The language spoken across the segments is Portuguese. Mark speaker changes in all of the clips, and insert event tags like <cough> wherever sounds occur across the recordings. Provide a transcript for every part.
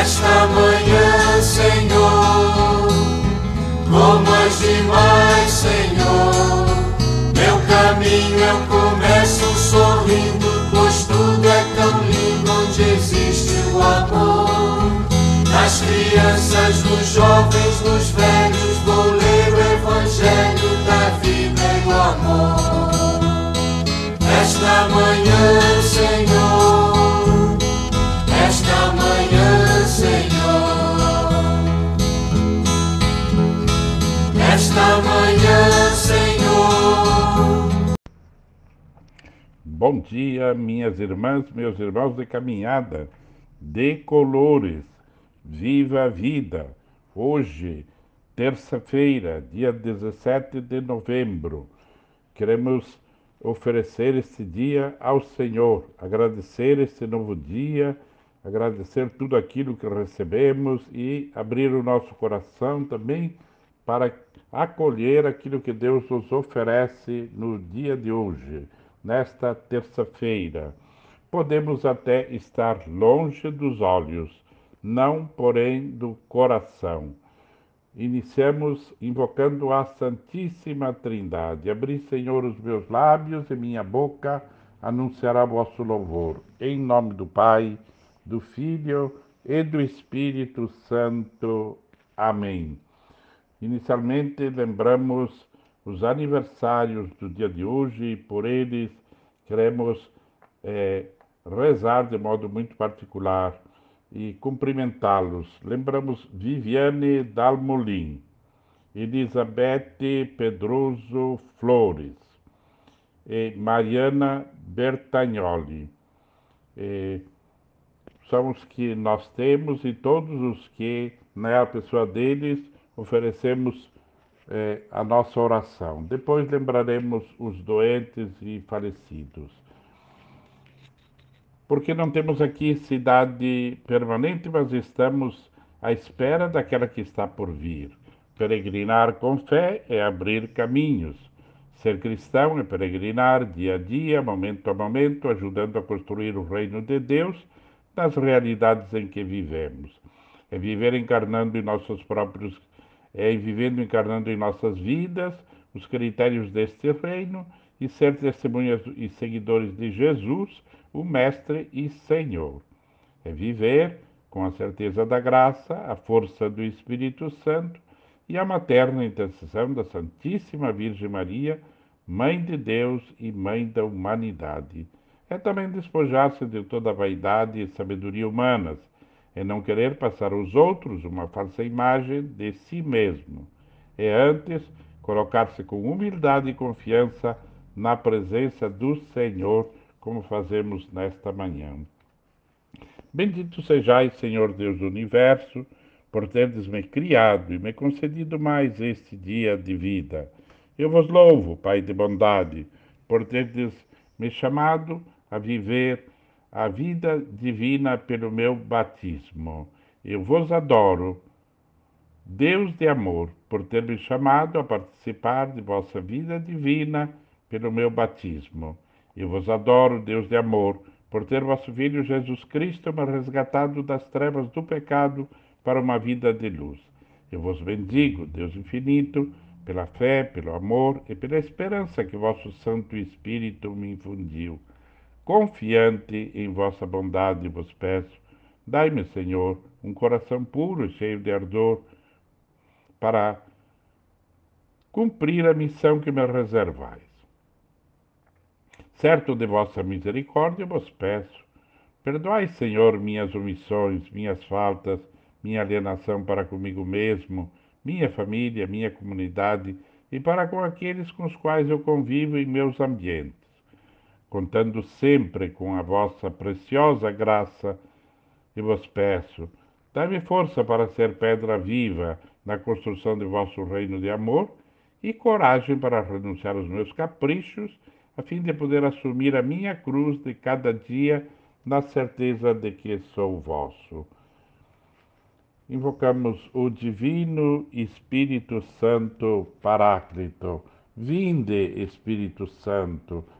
Speaker 1: Nesta manhã, Senhor, como as demais, Senhor, meu caminho eu começo sorrindo, pois tudo é tão lindo onde existe o amor. Nas crianças, nos jovens, nos velhos, vou ler o Evangelho da vida e do amor. Esta manhã, esta manhã, Senhor.
Speaker 2: Bom dia, minhas irmãs, meus irmãos de caminhada, de colores, viva a vida. Hoje, terça-feira, dia 17 de novembro, queremos oferecer este dia ao Senhor, agradecer este novo dia, agradecer tudo aquilo que recebemos e abrir o nosso coração também para acolher aquilo que Deus nos oferece no dia de hoje, nesta terça-feira. Podemos até estar longe dos olhos, não porém do coração. Iniciamos invocando a Santíssima Trindade. Abri, Senhor, os meus lábios e minha boca anunciará vosso louvor. Em nome do Pai, do Filho e do Espírito Santo. Amém. Inicialmente, lembramos os aniversários do dia de hoje e por eles queremos é, rezar de modo muito particular e cumprimentá-los. Lembramos Viviane Dalmolin, Elizabeth Pedroso Flores, e Mariana Bertagnoli. E são os que nós temos e todos os que, na pessoa deles, oferecemos eh, a nossa oração. Depois lembraremos os doentes e falecidos porque não temos aqui cidade permanente, mas estamos à espera daquela que está por vir. Peregrinar com fé é abrir caminhos. Ser cristão é peregrinar dia a dia, momento a momento, ajudando a construir o reino de Deus nas realidades em que vivemos. É viver encarnando em nossos próprios, é vivendo encarnando em nossas vidas os critérios deste reino e ser testemunhas e seguidores de Jesus o Mestre e Senhor. É viver com a certeza da graça, a força do Espírito Santo e a materna intercessão da Santíssima Virgem Maria, Mãe de Deus e Mãe da humanidade. É também despojar-se de toda a vaidade e sabedoria humanas, é não querer passar aos outros uma falsa imagem de si mesmo. É antes colocar-se com humildade e confiança na presença do Senhor como fazemos nesta manhã. Bendito sejais, Senhor Deus do universo, por teres me criado e me concedido mais este dia de vida. Eu vos louvo, Pai de bondade, por teres me chamado a viver a vida divina pelo meu batismo. Eu vos adoro, Deus de amor, por ter me chamado a participar de vossa vida divina pelo meu batismo. Eu vos adoro, Deus de amor, por ter vosso Filho Jesus Cristo me resgatado das trevas do pecado para uma vida de luz. Eu vos bendigo, Deus infinito, pela fé, pelo amor e pela esperança que vosso Santo Espírito me infundiu. Confiante em vossa bondade, vos peço, dai-me, Senhor, um coração puro e cheio de ardor para cumprir a missão que me reservais. Certo de vossa misericórdia vos peço, perdoai, Senhor, minhas omissões, minhas faltas, minha alienação para comigo mesmo, minha família, minha comunidade e para com aqueles com os quais eu convivo em meus ambientes, contando sempre com a vossa preciosa graça, e vos peço, dai-me força para ser pedra viva na construção de vosso reino de amor e coragem para renunciar aos meus caprichos a fim de poder assumir a minha cruz de cada dia na certeza de que sou vosso. Invocamos o Divino Espírito Santo Paráclito. Vinde, Espírito Santo,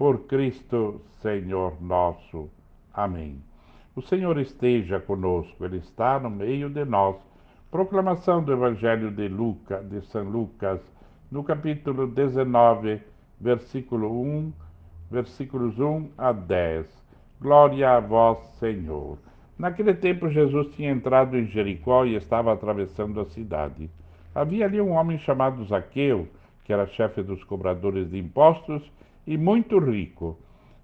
Speaker 2: por Cristo Senhor nosso. Amém. O Senhor esteja conosco, Ele está no meio de nós. Proclamação do Evangelho de Lucas, de São Lucas, no capítulo 19, versículo 1, versículos 1 a 10. Glória a vós, Senhor. Naquele tempo, Jesus tinha entrado em Jericó e estava atravessando a cidade. Havia ali um homem chamado Zaqueu, que era chefe dos cobradores de impostos e muito rico.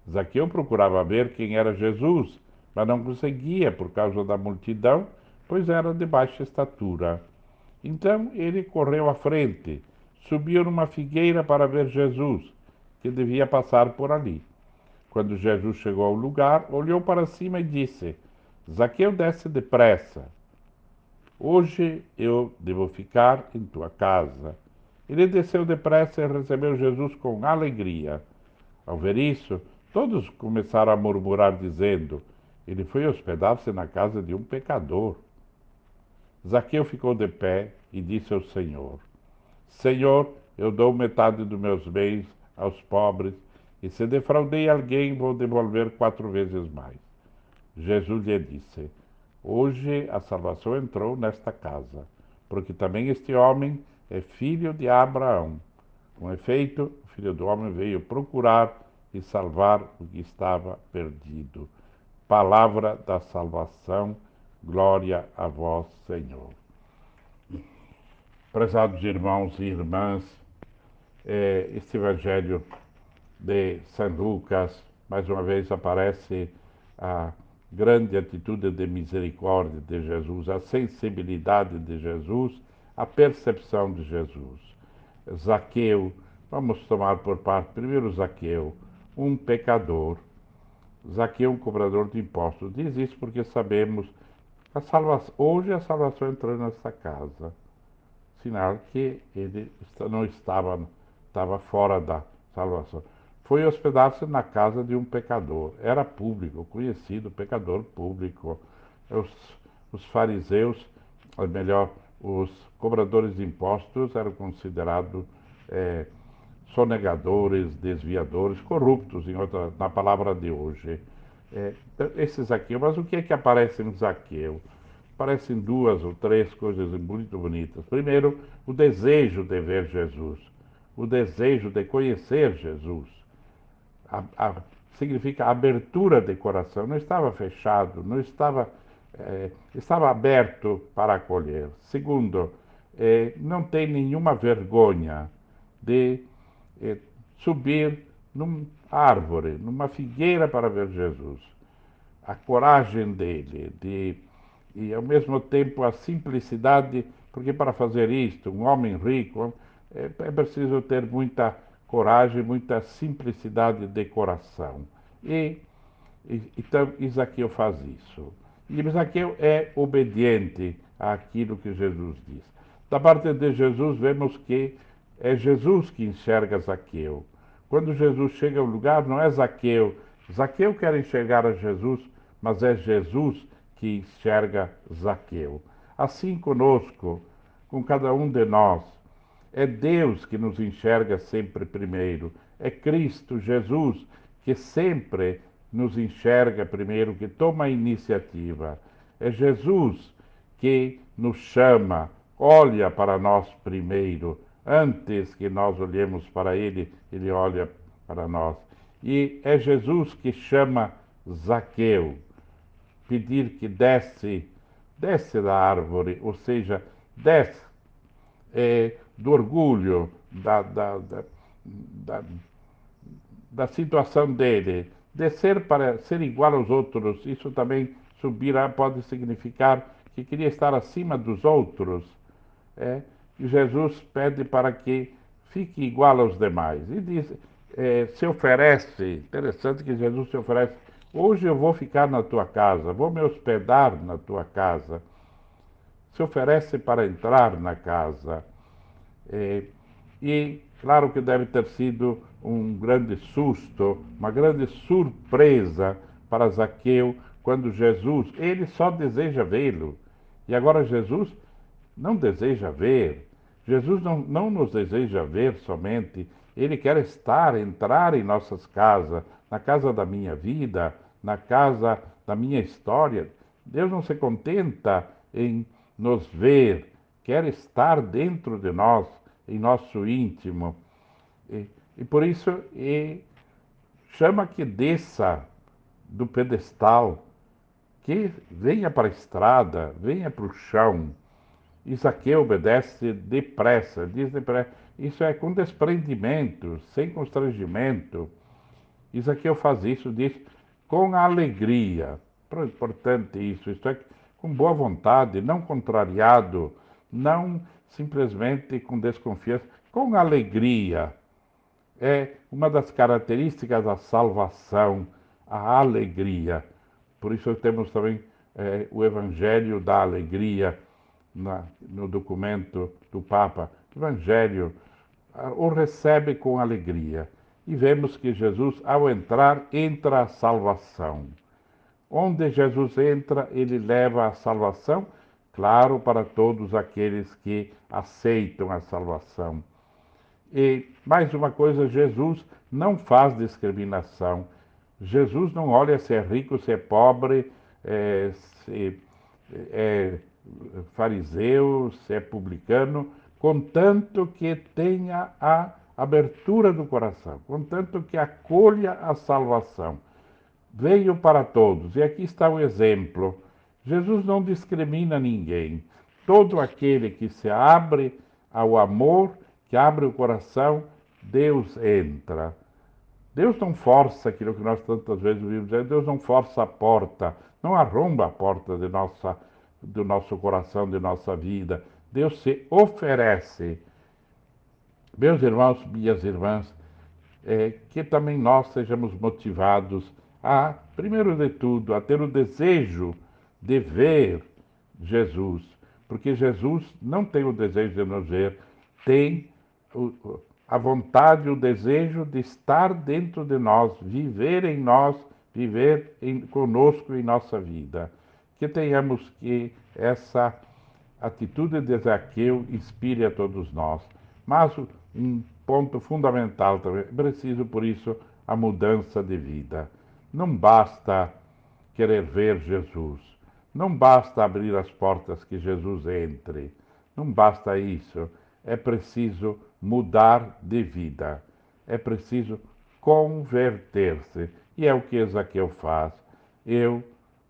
Speaker 2: Zaqueu procurava ver quem era Jesus mas não conseguia por causa da multidão, pois era de baixa estatura. Então ele correu à frente, subiu numa figueira para ver Jesus, que devia passar por ali. Quando Jesus chegou ao lugar, olhou para cima e disse: Zaqueu, desce depressa. Hoje eu devo ficar em tua casa. Ele desceu depressa e recebeu Jesus com alegria. Ao ver isso, todos começaram a murmurar, dizendo: ele foi hospedar-se na casa de um pecador. Zaqueu ficou de pé e disse ao Senhor: Senhor, eu dou metade dos meus bens aos pobres, e se defraudei alguém, vou devolver quatro vezes mais. Jesus lhe disse: Hoje a salvação entrou nesta casa, porque também este homem é filho de Abraão. Com efeito, filho do homem veio procurar e salvar o que estava perdido. Palavra da salvação, glória a vós, Senhor. Prezados irmãos e irmãs, é, este Evangelho de São Lucas, mais uma vez aparece a grande atitude de misericórdia de Jesus, a sensibilidade de Jesus, a percepção de Jesus. Zaqueu, vamos tomar por parte primeiro Zaqueu, um pecador Zaqueu, um cobrador de impostos. Diz isso porque sabemos a salvação, hoje a salvação entrou nessa casa. Sinal que ele não estava, estava fora da salvação. Foi hospedar-se na casa de um pecador. Era público, conhecido, pecador público. Os, os fariseus, ou melhor, os cobradores de impostos eram considerados é, sonegadores, desviadores, corruptos, em outra, na palavra de hoje. É, então, esse Zaqueu, mas o que é que aparece em Zaqueu? Aparecem duas ou três coisas muito bonitas. Primeiro, o desejo de ver Jesus, o desejo de conhecer Jesus. A, a, significa abertura de coração, não estava fechado, não estava, é, estava aberto para acolher. Segundo, é, não tem nenhuma vergonha de subir numa árvore, numa figueira para ver Jesus. A coragem dele, de, e ao mesmo tempo a simplicidade, porque para fazer isto, um homem rico, é, é preciso ter muita coragem, muita simplicidade de coração. E, e então Isaqueu faz isso. E Isaqueu é obediente àquilo que Jesus diz. Da parte de Jesus, vemos que é Jesus que enxerga Zaqueu. Quando Jesus chega ao lugar, não é Zaqueu. Zaqueu quer enxergar a Jesus, mas é Jesus que enxerga Zaqueu. Assim conosco, com cada um de nós, é Deus que nos enxerga sempre primeiro. É Cristo Jesus que sempre nos enxerga primeiro, que toma a iniciativa. É Jesus que nos chama, olha para nós primeiro Antes que nós olhemos para ele, ele olha para nós. E é Jesus que chama Zaqueu, pedir que desce, desce da árvore, ou seja, desce é, do orgulho, da, da, da, da, situação dele, descer para ser igual aos outros, isso também subirá pode significar que queria estar acima dos outros. É, Jesus pede para que fique igual aos demais. E diz, é, se oferece, interessante que Jesus se oferece, hoje eu vou ficar na tua casa, vou me hospedar na tua casa. se oferece para entrar na casa. É, e claro que deve ter sido um grande susto, uma grande surpresa para Zaqueu quando Jesus, ele só deseja vê-lo. E agora Jesus não deseja ver. Jesus não, não nos deseja ver somente, ele quer estar, entrar em nossas casas, na casa da minha vida, na casa da minha história. Deus não se contenta em nos ver, quer estar dentro de nós, em nosso íntimo. E, e por isso e chama que desça do pedestal, que venha para a estrada, venha para o chão. Isaqueu obedece depressa, diz depressa. Isso é com desprendimento, sem constrangimento. Isaqueu faz isso, diz com alegria. Importante isso, isto é, com boa vontade, não contrariado, não simplesmente com desconfiança, com alegria. É uma das características da salvação, a alegria. Por isso temos também é, o Evangelho da Alegria na, no documento do Papa. Evangelho o recebe com alegria. E vemos que Jesus, ao entrar, entra a salvação. Onde Jesus entra, ele leva a salvação, claro, para todos aqueles que aceitam a salvação. E mais uma coisa, Jesus não faz discriminação. Jesus não olha se é rico, se é pobre, é, se é fariseu, se é publicano, contanto que tenha a abertura do coração, contanto que acolha a salvação veio para todos. E aqui está o exemplo. Jesus não discrimina ninguém. Todo aquele que se abre ao amor, que abre o coração, Deus entra. Deus não força aquilo que nós tantas vezes ouvimos dizer, Deus não força a porta, não arromba a porta de nossa, do nosso coração, de nossa vida. Deus se oferece. Meus irmãos, minhas irmãs, é, que também nós sejamos motivados a, primeiro de tudo, a ter o desejo de ver Jesus, porque Jesus não tem o desejo de nos ver, tem a vontade, o desejo de estar dentro de nós, viver em nós, viver em, conosco em nossa vida. Que tenhamos que essa atitude de Zaqueu inspire a todos nós. Mas um ponto fundamental também, preciso por isso a mudança de vida. Não basta querer ver Jesus. Não basta abrir as portas que Jesus entre. Não basta isso. É preciso mudar de vida. É preciso converter-se. E é o que Ezaquiel faz. Eu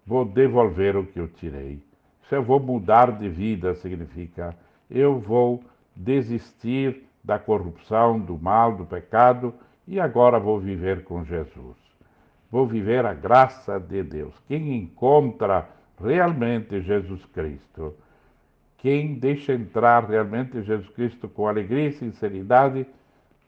Speaker 2: vou devolver o que eu tirei. Se eu vou mudar de vida, significa eu vou desistir da corrupção, do mal, do pecado e agora vou viver com Jesus vou viver a graça de Deus. Quem encontra realmente Jesus Cristo, quem deixa entrar realmente Jesus Cristo com alegria e sinceridade,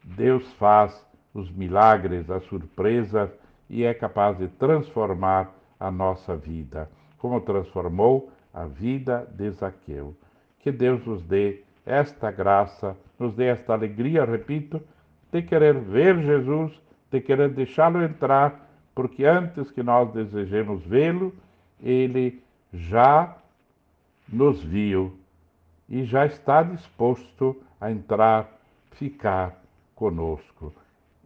Speaker 2: Deus faz os milagres, as surpresas e é capaz de transformar a nossa vida, como transformou a vida de Zaqueu. Que Deus nos dê esta graça, nos dê esta alegria, repito, de querer ver Jesus, de querer deixá-lo entrar porque antes que nós desejemos vê-lo, ele já nos viu e já está disposto a entrar, ficar conosco.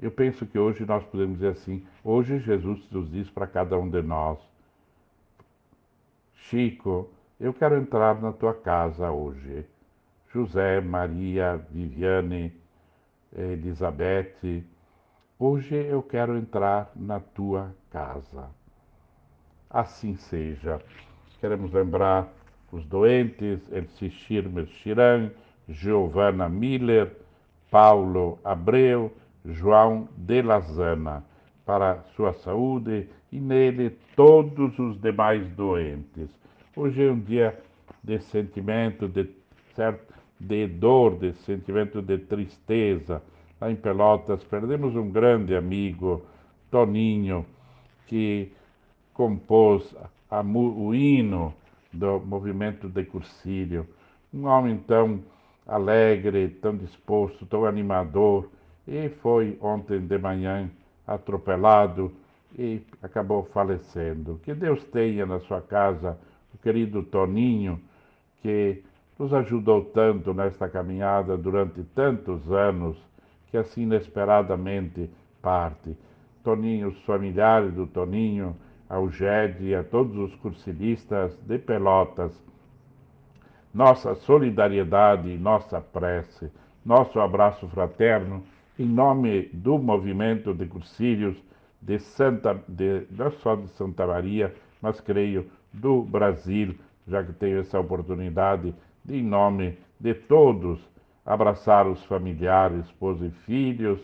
Speaker 2: Eu penso que hoje nós podemos dizer assim: hoje Jesus nos diz para cada um de nós, Chico, eu quero entrar na tua casa hoje. José, Maria, Viviane, Elizabeth, Hoje eu quero entrar na tua casa. Assim seja. Queremos lembrar os doentes, Elci Schirmer Chiran, Giovana Miller, Paulo Abreu, João de Lazana, para sua saúde e nele todos os demais doentes. Hoje é um dia de sentimento, de, certo, de dor, de sentimento de tristeza, lá em Pelotas, perdemos um grande amigo, Toninho, que compôs a, o hino do movimento de Cursílio. Um homem tão alegre, tão disposto, tão animador, e foi ontem de manhã atropelado e acabou falecendo. Que Deus tenha na sua casa o querido Toninho, que nos ajudou tanto nesta caminhada durante tantos anos, que assim inesperadamente parte. Toninho, os familiares do Toninho, ao GED e a todos os cursilistas de Pelotas, nossa solidariedade nossa prece, nosso abraço fraterno, em nome do movimento de cursílios de Santa, de, não só de Santa Maria, mas creio do Brasil, já que tenho essa oportunidade de, em nome de todos, abraçar os familiares, esposa e filhos,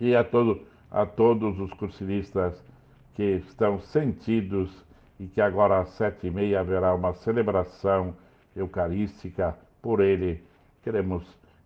Speaker 2: e a, todo, a todos os cursilistas que estão sentidos e que agora às sete e meia haverá uma celebração eucarística por ele. Queremos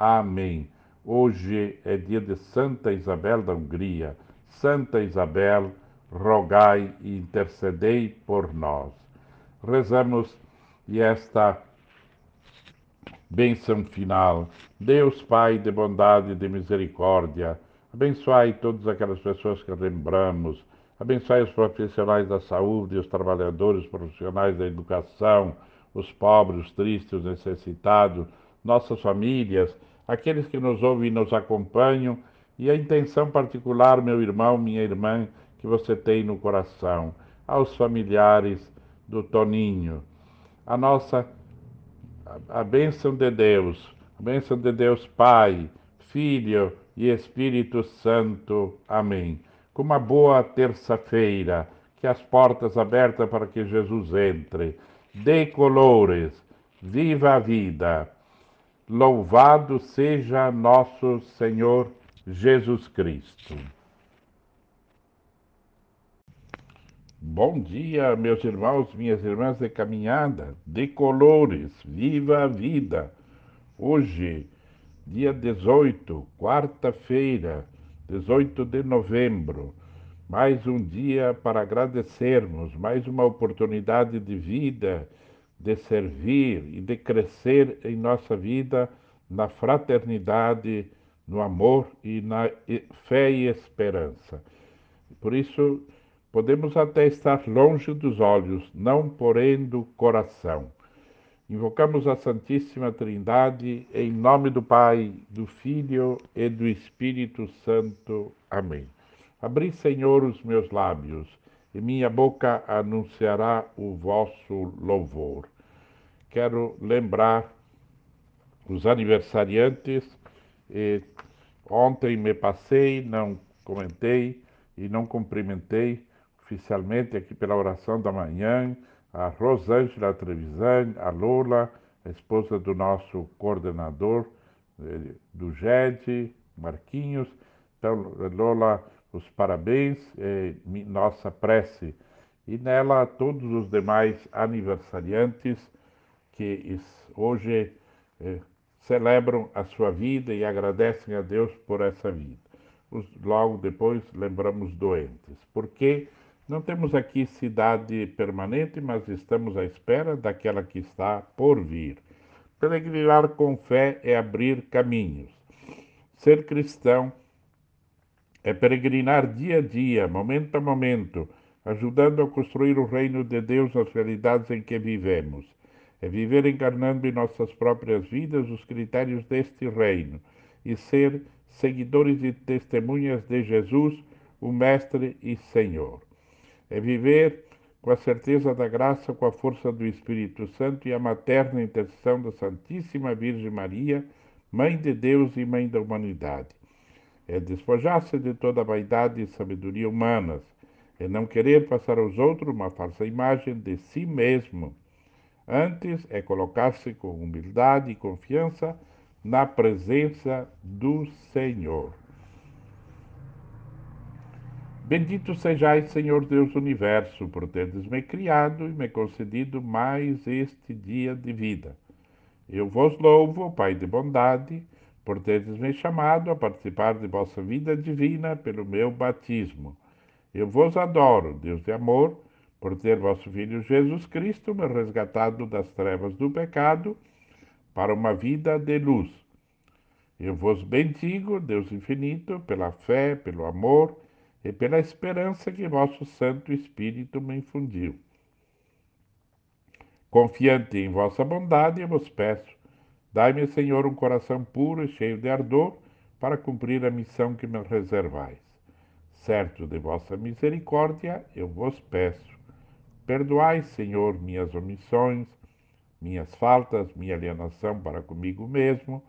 Speaker 2: Amém. Hoje é dia de Santa Isabel da Hungria. Santa Isabel, rogai e intercedei por nós. Rezamos e esta bênção final. Deus Pai de bondade e de misericórdia, abençoai todas aquelas pessoas que lembramos, abençoai os profissionais da saúde, os trabalhadores profissionais da educação, os pobres, os tristes, os necessitados, nossas famílias, aqueles que nos ouvem e nos acompanham e a intenção particular, meu irmão, minha irmã, que você tem no coração, aos familiares do Toninho. A nossa a, bênção de Deus, a bênção de Deus Pai, Filho e Espírito Santo. Amém. Com uma boa terça-feira, que as portas abertas para que Jesus entre. Dê colores, viva a vida. Louvado seja nosso Senhor Jesus Cristo. Bom dia, meus irmãos, minhas irmãs de caminhada, de colores, viva a vida. Hoje, dia 18, quarta-feira, 18 de novembro, mais um dia para agradecermos, mais uma oportunidade de vida, de servir e de crescer em nossa vida na fraternidade no amor e na fé e esperança. Por isso, podemos até estar longe dos olhos, não porém do coração. Invocamos a Santíssima Trindade em nome do Pai, do Filho e do Espírito Santo. Amém. Abri, Senhor, os meus lábios, e minha boca anunciará o vosso louvor. Quero lembrar os aniversariantes e ontem me passei, não comentei e não cumprimentei oficialmente aqui pela oração da manhã a Rosângela Trevisan, a Lola, a esposa do nosso coordenador eh, do GED, Marquinhos. Então, Lola, os parabéns, eh, nossa prece. E nela todos os demais aniversariantes que hoje eh, celebram a sua vida e agradecem a Deus por essa vida. Logo depois lembramos doentes, porque não temos aqui cidade permanente, mas estamos à espera daquela que está por vir. Peregrinar com fé é abrir caminhos. Ser cristão é peregrinar dia a dia, momento a momento, ajudando a construir o reino de Deus nas realidades em que vivemos. é viver encarnando em nossas próprias vidas os critérios deste reino e ser seguidores e testemunhas de Jesus, o Mestre e Senhor. É viver com a certeza da graça, com a força do Espírito Santo e a materna intercessão da Santíssima Virgem Maria, Mãe de Deus e Mãe da humanidade. É despojar-se de toda a vaidade e sabedoria humanas, é não querer passar aos outros uma falsa imagem de si mesmo. Antes é colocar-se com humildade e confiança na presença do Senhor. Bendito sejais, Senhor Deus do universo, por teres me criado e me concedido mais este dia de vida. Eu vos louvo, Pai de bondade, por teres me chamado a participar de vossa vida divina pelo meu batismo. Eu vos adoro, Deus de amor, por ter vosso Filho Jesus Cristo me resgatado das trevas do pecado para uma vida de luz. Eu vos bendigo, Deus infinito, pela fé, pelo amor e pela esperança que vosso Santo Espírito me infundiu. Confiante em vossa bondade, eu vos peço, dai-me, Senhor, um coração puro e cheio de ardor para cumprir a missão que me reservais. Certo de vossa misericórdia, eu vos peço, perdoai, Senhor, minhas omissões, minhas faltas, minha alienação para comigo mesmo,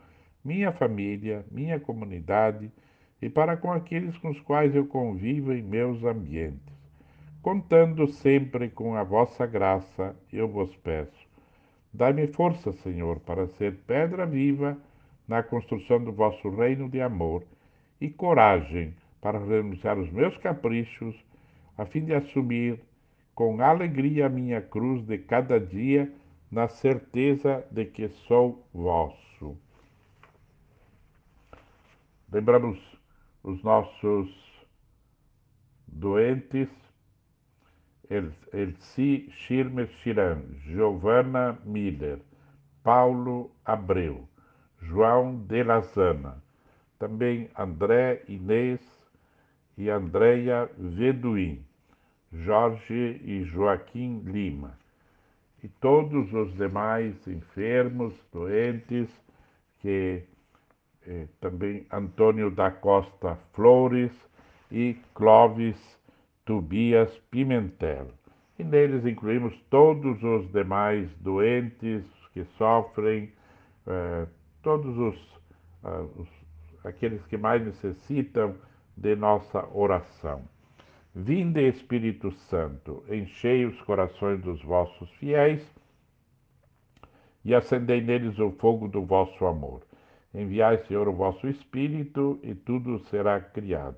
Speaker 2: minha família, minha comunidade, e para com aqueles com os quais eu convivo em meus ambientes. Contando sempre com a vossa graça, eu vos peço. Dai-me força, Senhor, para ser pedra viva na construção do vosso reino de amor e coragem para renunciar os meus caprichos, a fim de assumir com alegria a minha cruz de cada dia, na certeza de que sou vosso. Lembramos os nossos doentes, Elci Schirmer Chiran, Giovanna Miller, Paulo Abreu, João de Lazana, também André Inês e Andréia Veduim, Jorge e Joaquim Lima, e todos os demais enfermos, doentes, que eh, também Antônio da Costa Flores e Clóvis Tobias Pimentel. E neles incluímos todos os demais doentes que sofrem, eh, todos os, ah, os, aqueles que mais necessitam de nossa oração. Vinde, Espírito Santo, enchei os corações dos vossos fiéis e acendei neles o fogo do vosso amor. Enviai, Senhor, o vosso Espírito, e tudo será criado,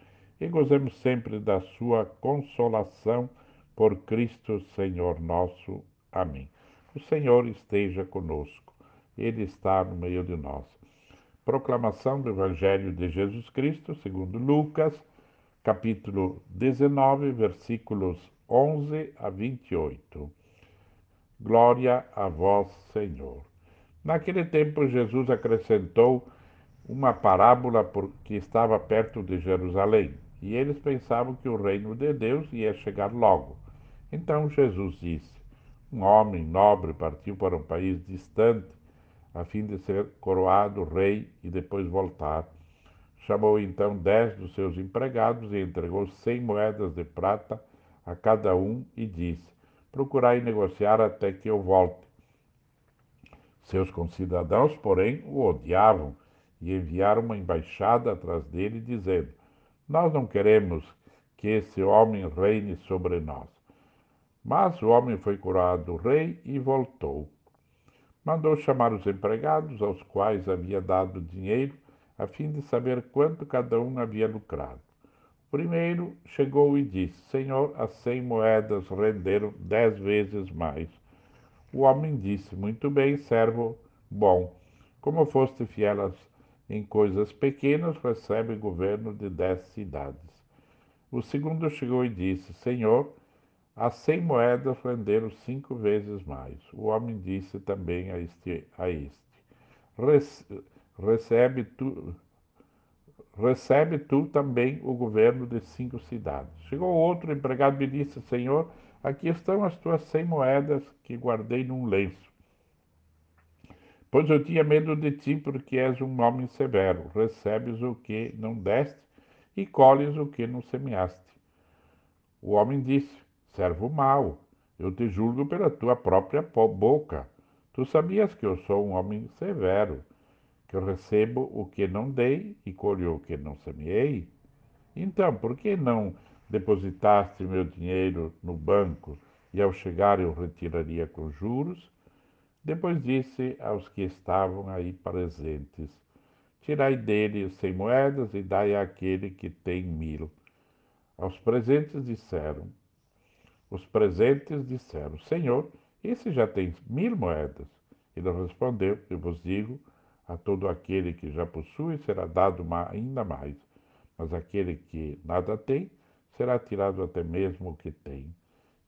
Speaker 2: e gozemos sempre da sua consolação por Cristo Senhor nosso. Amém. O Senhor esteja conosco. Ele está no meio de nós. Proclamação do Evangelho de Jesus Cristo, segundo Lucas, capítulo 19, versículos 11 a 28. Glória a vós, Senhor. Naquele tempo, Jesus acrescentou uma parábola porque estava perto de Jerusalém, e eles pensavam que o reino de Deus ia chegar logo. Então Jesus disse: Um homem nobre partiu para um país distante, a fim de ser coroado rei e depois voltar. Chamou então dez dos seus empregados e entregou cem moedas de prata a cada um e disse: Procurai negociar até que eu volte. Seus concidadãos, porém, o odiavam e enviaram uma embaixada atrás dele, dizendo: Nós não queremos que esse homem reine sobre nós. Mas o homem foi curado rei e voltou. Mandou chamar os empregados, aos quais havia dado dinheiro, a fim de saber quanto cada um havia lucrado. O primeiro chegou e disse: Senhor, as cem moedas renderam dez vezes mais. O homem disse: Muito bem, servo bom. Como foste fiel em coisas pequenas, recebe governo de dez cidades. O segundo chegou e disse: Senhor, a cem moedas renderam cinco vezes mais. O homem disse também a este: a este recebe tu, recebe tu também o governo de cinco cidades. Chegou outro empregado e disse: Senhor, aqui estão as tuas cem moedas que guardei num lenço. Pois eu tinha medo de ti, porque és um homem severo. Recebes o que não deste e colhes o que não semeaste. O homem disse: Servo mau, eu te julgo pela tua própria boca. Tu sabias que eu sou um homem severo, que eu recebo o que não dei e colho o que não semeei? Então, por que não depositaste meu dinheiro no banco e ao chegar eu retiraria com juros? Depois disse aos que estavam aí presentes: Tirai dele cem moedas e dai àquele que tem mil. Aos presentes disseram: Os presentes disseram: Senhor, esse já tem mil moedas. Ele respondeu: Eu vos digo, a todo aquele que já possui será dado ainda mais, mas aquele que nada tem será tirado até mesmo o que tem.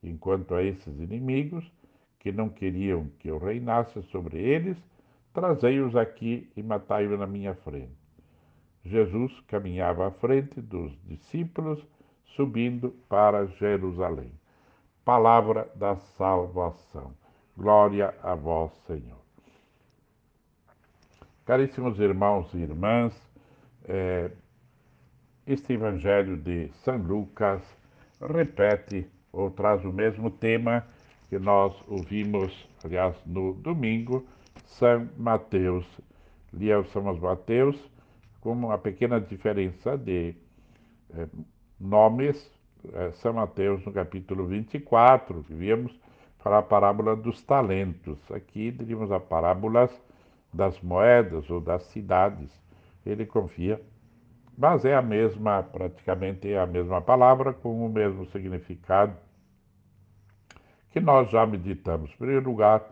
Speaker 2: Enquanto a esses inimigos, que não queriam que eu reinasse sobre eles, trazei-os aqui e matai-os na minha frente. Jesus caminhava à frente dos discípulos, subindo para Jerusalém. Palavra da salvação. Glória a vós, Senhor. Caríssimos irmãos e irmãs, é, este Evangelho de São Lucas repete ou traz o mesmo tema que nós ouvimos, aliás, no domingo, São Mateus. Lia São Mateus com uma pequena diferença de eh, nomes. Eh, São Mateus, no capítulo 24, que víamos falar a parábola dos talentos. Aqui teríamos a parábola das moedas ou das cidades. Ele confia, mas é a mesma, praticamente é a mesma palavra, com o mesmo significado que nós já meditamos. Em primeiro lugar,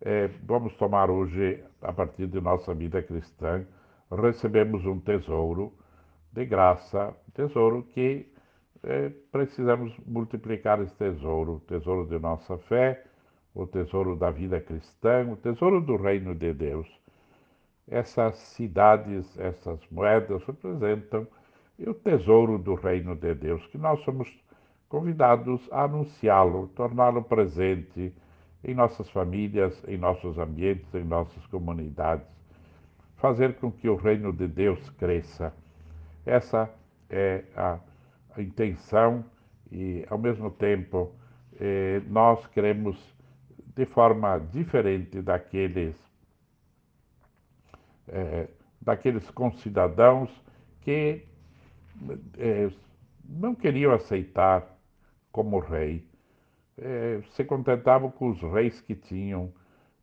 Speaker 2: é, vamos tomar hoje, a partir de nossa vida cristã, recebemos um tesouro de graça, tesouro que é, precisamos multiplicar esse tesouro, o tesouro de nossa fé, o tesouro da vida cristã, o tesouro do reino de Deus. Essas cidades, essas moedas representam o tesouro do reino de Deus, que nós somos convidados a anunciá-lo, torná-lo presente em nossas famílias, em nossos ambientes, em nossas comunidades, fazer com que o reino de Deus cresça. Essa é a, intenção e, ao mesmo tempo, eh, nós queremos, de forma diferente daqueles, eh, daqueles concidadãos que eh, não queriam aceitar como rei. É, se contentavam com os reis que tinham,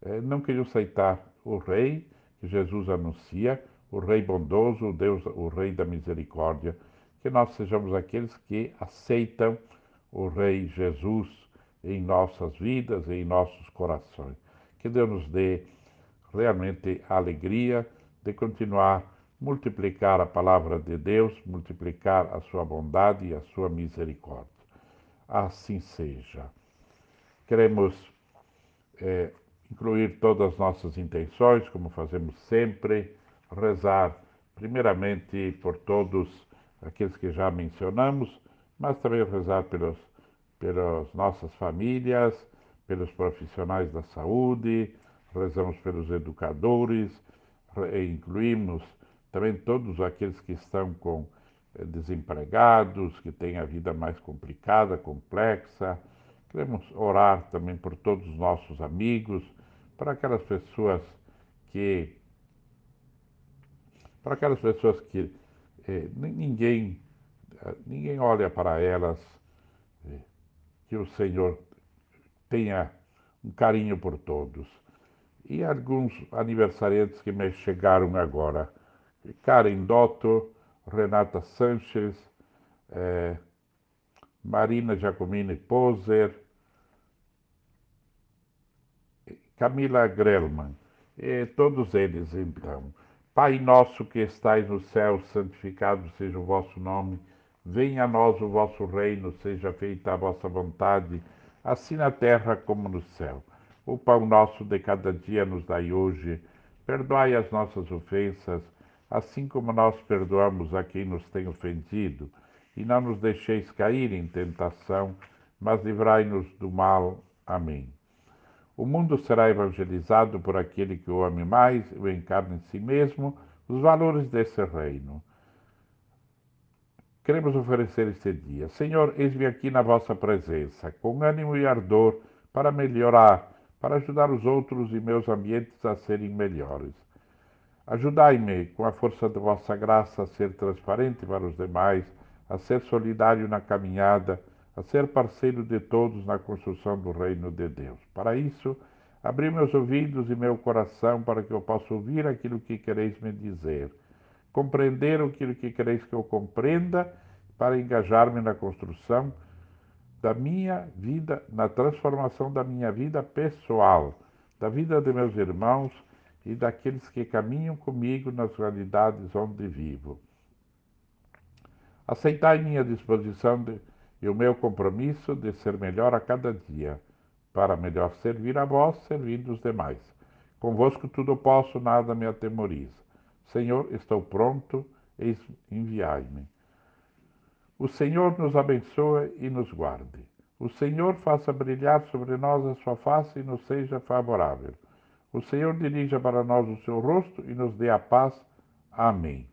Speaker 2: é, não queriam aceitar o rei que Jesus anuncia, o rei bondoso, o Deus, o rei da misericórdia. Que nós sejamos aqueles que aceitam o rei Jesus em nossas vidas, em nossos corações. Que Deus nos dê realmente a alegria de continuar multiplicar a palavra de Deus, multiplicar a sua bondade e a sua misericórdia assim seja. Queremos é, incluir todas as nossas intenções, como fazemos sempre, rezar primeiramente por todos aqueles que já mencionamos, mas também rezar pelos, pelas nossas famílias, pelos profissionais da saúde, rezamos pelos educadores, incluímos também todos aqueles que estão com desempregados, que têm a vida mais complicada, complexa. Queremos orar também por todos os nossos amigos, para aquelas pessoas que para aquelas pessoas que eh, ninguém eh, ninguém olha para elas, eh, que o Senhor tenha um carinho por todos. E alguns aniversariantes que me chegaram agora. Karen Dotto, Renata Sanches, é, Marina Giacomini Poser, Camila Grelman, e todos eles então. Pai nosso que estais no céu, santificado seja o vosso nome. Venha a nós o vosso reino, seja feita a vossa vontade, assim na terra como no céu. O pão nosso de cada dia nos dai hoje. Perdoai as nossas ofensas, assim como nós perdoamos a quem nos tem ofendido. E não nos deixeis cair em tentação, mas livrai-nos do mal. Amém. O mundo será evangelizado por aquele que o ame mais e o encarne em si mesmo os valores desse reino. Queremos oferecer este dia. Senhor, eis-me aqui na vossa presença, com ânimo e ardor, para melhorar, para ajudar os outros e meus ambientes a serem melhores. Ajudai-me, com a força de vossa graça, a ser transparente para os demais, a ser solidário na caminhada, a ser parceiro de todos na construção do reino de Deus. Para isso, abri meus ouvidos e meu coração para que eu possa ouvir aquilo que quereis me dizer, compreender aquilo que quereis que eu compreenda, para engajar-me na construção da minha vida, na transformação da minha vida pessoal, da vida de meus irmãos e daqueles que caminham comigo nas realidades onde vivo. Aceitai minha disposição de e o meu compromisso de ser melhor a cada dia, para melhor servir a vós, servindo os demais. Convosco tudo posso, nada me atemoriza. Senhor, estou pronto, enviai-me. O Senhor nos abençoe e nos guarde. O Senhor faça brilhar sobre nós a sua face e nos seja favorável. O Senhor dirija para nós o seu rosto e nos dê a paz. Amém.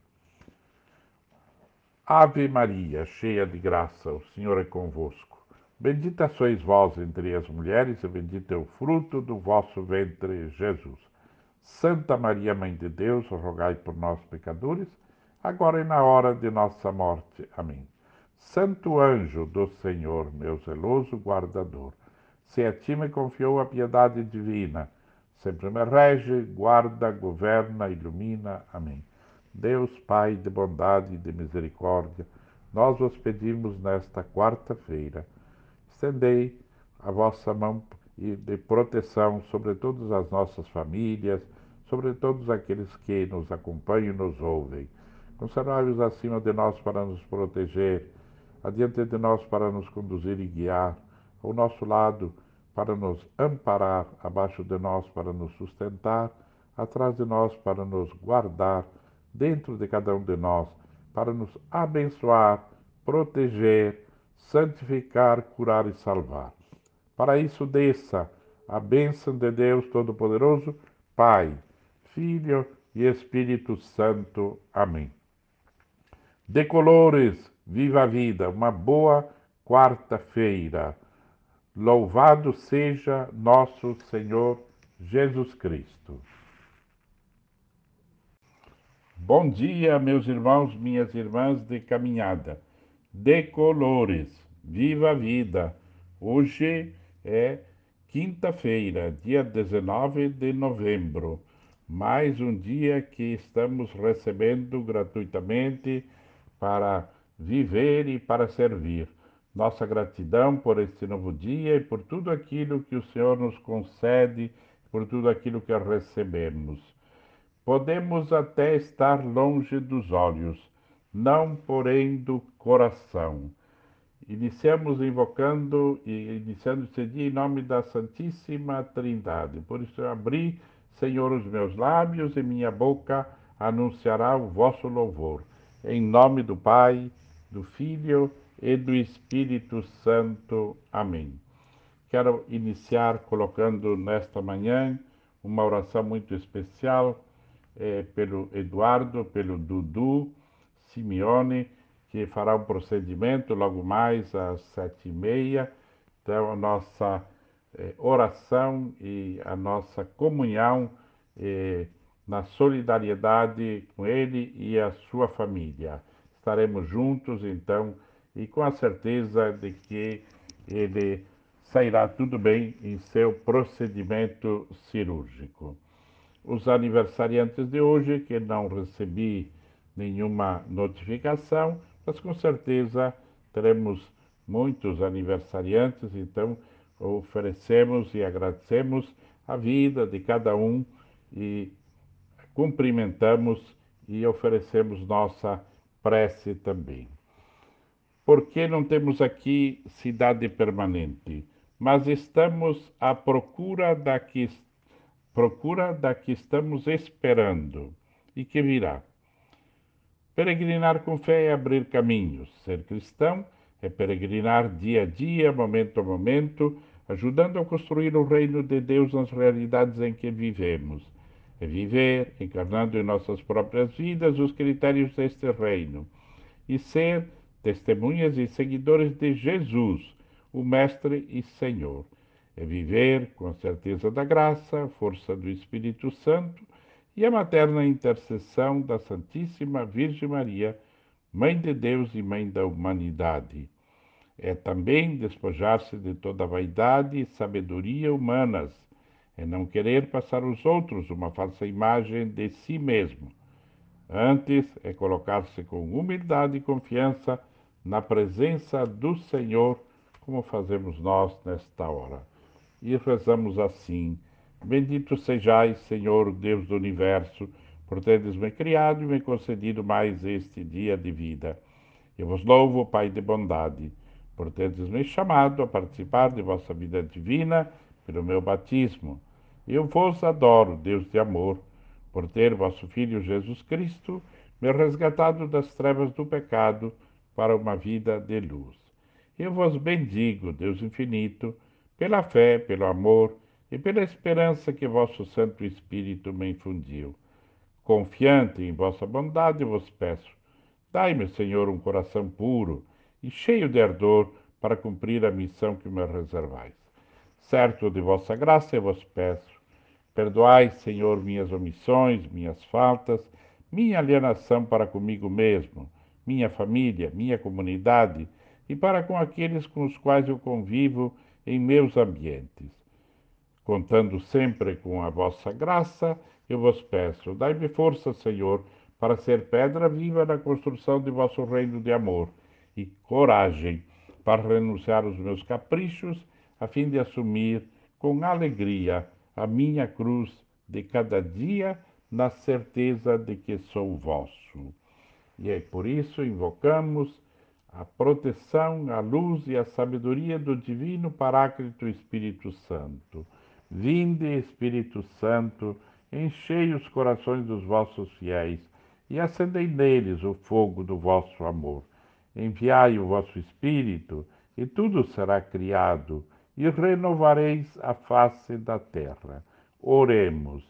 Speaker 2: Ave Maria, cheia de graça, o Senhor é convosco. Bendita sois vós entre as mulheres, e bendito é o fruto do vosso ventre, Jesus. Santa Maria, Mãe de Deus, rogai por nós, pecadores, agora e na hora de nossa morte. Amém. Santo anjo do Senhor, meu zeloso guardador, se a ti me confiou a piedade divina, sempre me rege, guarda, governa, ilumina. Amém. Deus Pai de bondade e de misericórdia, nós vos pedimos nesta quarta-feira, estendei a vossa mão de proteção sobre todas as nossas famílias, sobre todos aqueles que nos acompanham e nos ouvem. Conservai-os acima de nós para nos proteger, adiante de nós para nos conduzir e guiar, ao nosso lado para nos amparar, abaixo de nós para nos sustentar, atrás de nós para nos guardar dentro de cada um de nós para nos abençoar, proteger, santificar, curar e salvar. Para isso, desça a bênção de Deus Todo-Poderoso, Pai, Filho e Espírito Santo. Amém. De colores, viva a vida, uma boa quarta-feira. Louvado seja nosso Senhor Jesus Cristo. Bom dia, meus irmãos, minhas irmãs de caminhada, de colores, viva a vida! Hoje é quinta-feira, dia 19 de novembro, mais um dia que estamos recebendo gratuitamente para viver e para servir. Nossa gratidão por este novo dia e por tudo aquilo que o Senhor nos concede, por tudo aquilo que recebemos. Podemos até estar longe dos olhos, não porém do coração. Iniciamos invocando e iniciando esse dia em nome da Santíssima Trindade. Por isso eu abri, Senhor, os meus lábios e minha boca anunciará o vosso louvor. Em nome do Pai, do Filho e do Espírito Santo. Amém. Quero iniciar colocando nesta manhã uma oração muito especial é, pelo Eduardo, pelo Dudu Simeone, que fará um procedimento logo mais às sete e meia. Então, a nossa é, oração e a nossa comunhão é, na solidariedade com ele e a sua família. Estaremos juntos, então, e com a certeza de que ele sairá tudo bem em seu procedimento cirúrgico os aniversariantes de hoje, que não recebi nenhuma notificação, mas com certeza teremos muitos aniversariantes, então oferecemos e agradecemos a vida de cada um e cumprimentamos e oferecemos nossa prece também. Porque não temos aqui cidade permanente, mas estamos à procura da que, procura da que estamos esperando e que virá. Peregrinar com fé é abrir caminhos. Ser cristão é peregrinar dia a dia, momento a momento, ajudando a construir o reino de Deus nas realidades em que vivemos. É viver, encarnando em nossas próprias vidas os critérios deste reino e ser testemunhas e seguidores de Jesus, o Mestre e Senhor. É viver com a certeza da graça, força do Espírito Santo e a materna intercessão da Santíssima Virgem Maria, Mãe de Deus e Mãe da humanidade. É também despojar-se de toda vaidade e sabedoria humanas, é não querer passar aos outros uma falsa imagem de si mesmo. Antes é colocar-se com humildade e confiança na presença do Senhor, como fazemos nós nesta hora. E rezamos assim: Bendito sejais, Senhor, Deus do universo, por teres me criado e me concedido mais este dia de vida. Eu vos louvo, Pai de bondade, por teres me chamado a participar de vossa vida divina pelo meu batismo. Eu vos adoro, Deus de amor, por ter vosso Filho Jesus Cristo me resgatado das trevas do pecado para uma vida de luz. Eu vos bendigo, Deus infinito, pela fé, pelo amor e pela esperança que vosso Santo Espírito me infundiu. Confiante em vossa bondade, vos peço, dai-me, Senhor, um coração puro e cheio de ardor para cumprir a missão que me reservais. Certo de vossa graça, eu vos peço, perdoai, Senhor, minhas omissões, minhas faltas, minha alienação para comigo mesmo, minha família, minha comunidade e para com aqueles com os quais eu convivo em meus ambientes. Contando sempre com a vossa graça, eu vos peço, dai-me força, Senhor, para ser pedra viva na construção de vosso reino de amor e coragem para renunciar aos meus caprichos, a fim de assumir com alegria a minha cruz de cada dia, na certeza de que sou vosso. E é por isso invocamos a proteção, a luz e a sabedoria do Divino Paráclito Espírito Santo. Vinde, Espírito Santo, enchei os corações dos vossos fiéis e acendei neles o fogo do vosso amor. Enviai o vosso Espírito, e tudo será criado, e renovareis a face da terra. Oremos.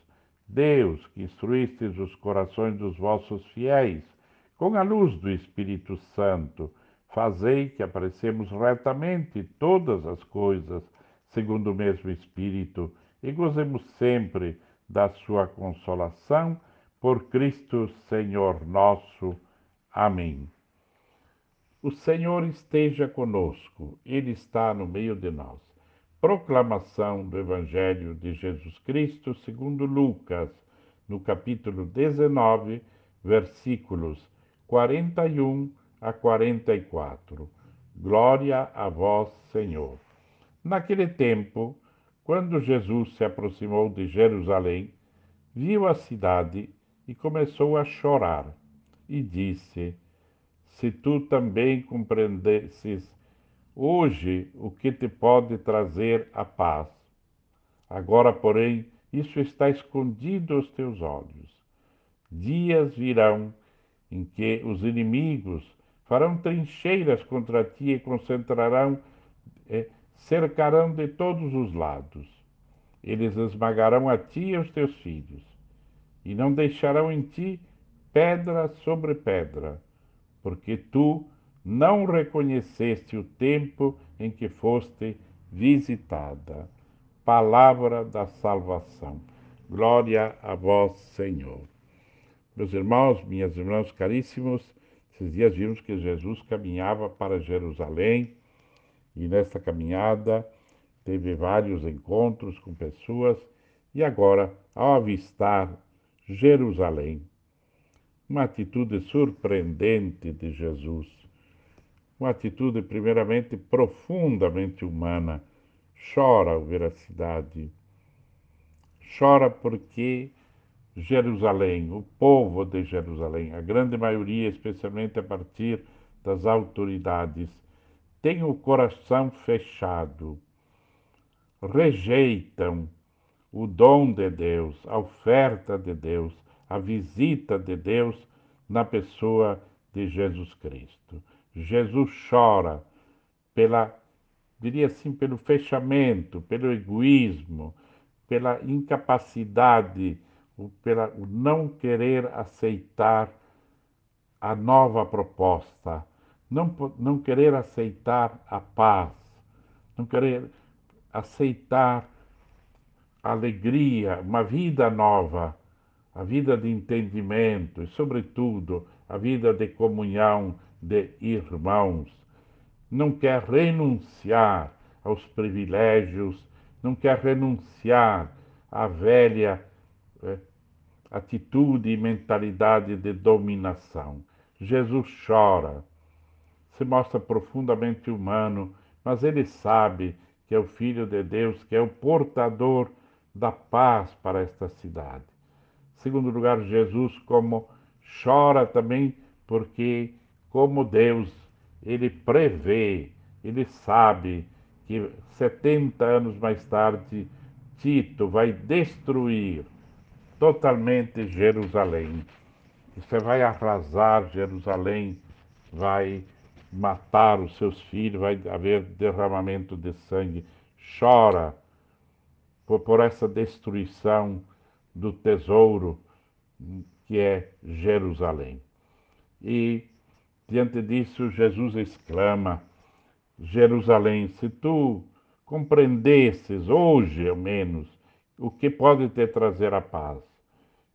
Speaker 2: Deus, que instruístes os corações dos vossos fiéis, com a luz do Espírito Santo, fazei que apreciemos retamente todas as coisas, segundo o mesmo Espírito, e gozemos sempre da sua consolação, por Cristo Senhor nosso. Amém. O Senhor esteja conosco, Ele está no meio de nós. Proclamação do Evangelho de Jesus Cristo segundo Lucas, no capítulo 19, versículos 41 a 44. Glória a vós, Senhor. Naquele tempo, quando Jesus se aproximou de Jerusalém, viu a cidade e começou a chorar, e disse: se tu também compreendesses hoje o que te pode trazer a paz. Agora, porém, isso está escondido aos teus olhos. Dias virão em que os inimigos farão trincheiras contra ti e concentrarão, eh, cercarão de todos os lados. Eles esmagarão a ti e aos teus filhos, e não deixarão em ti pedra sobre pedra porque tu não reconheceste o tempo em que foste visitada. Palavra da salvação. Glória a vós, Senhor. Meus irmãos, minhas irmãs caríssimos, esses dias vimos que Jesus caminhava para Jerusalém e nessa caminhada teve vários encontros com pessoas e agora, ao avistar Jerusalém, uma atitude surpreendente de Jesus, uma atitude primeiramente profundamente humana. Chora ao ver a cidade. chora porque Jerusalém, o povo de Jerusalém, a grande maioria, especialmente a partir das autoridades, tem o coração fechado, rejeitam o dom de Deus, a oferta de Deus, a visita de Deus na pessoa de Jesus Cristo. Jesus chora pela, diria assim, pelo fechamento, pelo egoísmo, pela incapacidade pela não querer aceitar a nova proposta, não, não querer aceitar a paz, não querer aceitar a alegria, uma vida nova, a vida de entendimento e, sobretudo, a vida de comunhão de irmãos. Não quer renunciar aos privilégios, não quer renunciar à velha é, atitude e mentalidade de dominação. Jesus chora, se mostra profundamente humano, mas ele sabe que é o Filho de Deus, que é o portador da paz para esta cidade. Segundo lugar, Jesus como chora também porque como Deus, ele prevê, ele sabe que 70 anos mais tarde Tito vai destruir totalmente Jerusalém. Você vai arrasar Jerusalém, vai matar os seus filhos, vai haver derramamento de sangue. Chora por, por essa destruição do tesouro que é Jerusalém. E diante disso, Jesus exclama: Jerusalém, se tu compreendesses hoje, ao menos, o que pode te trazer a paz,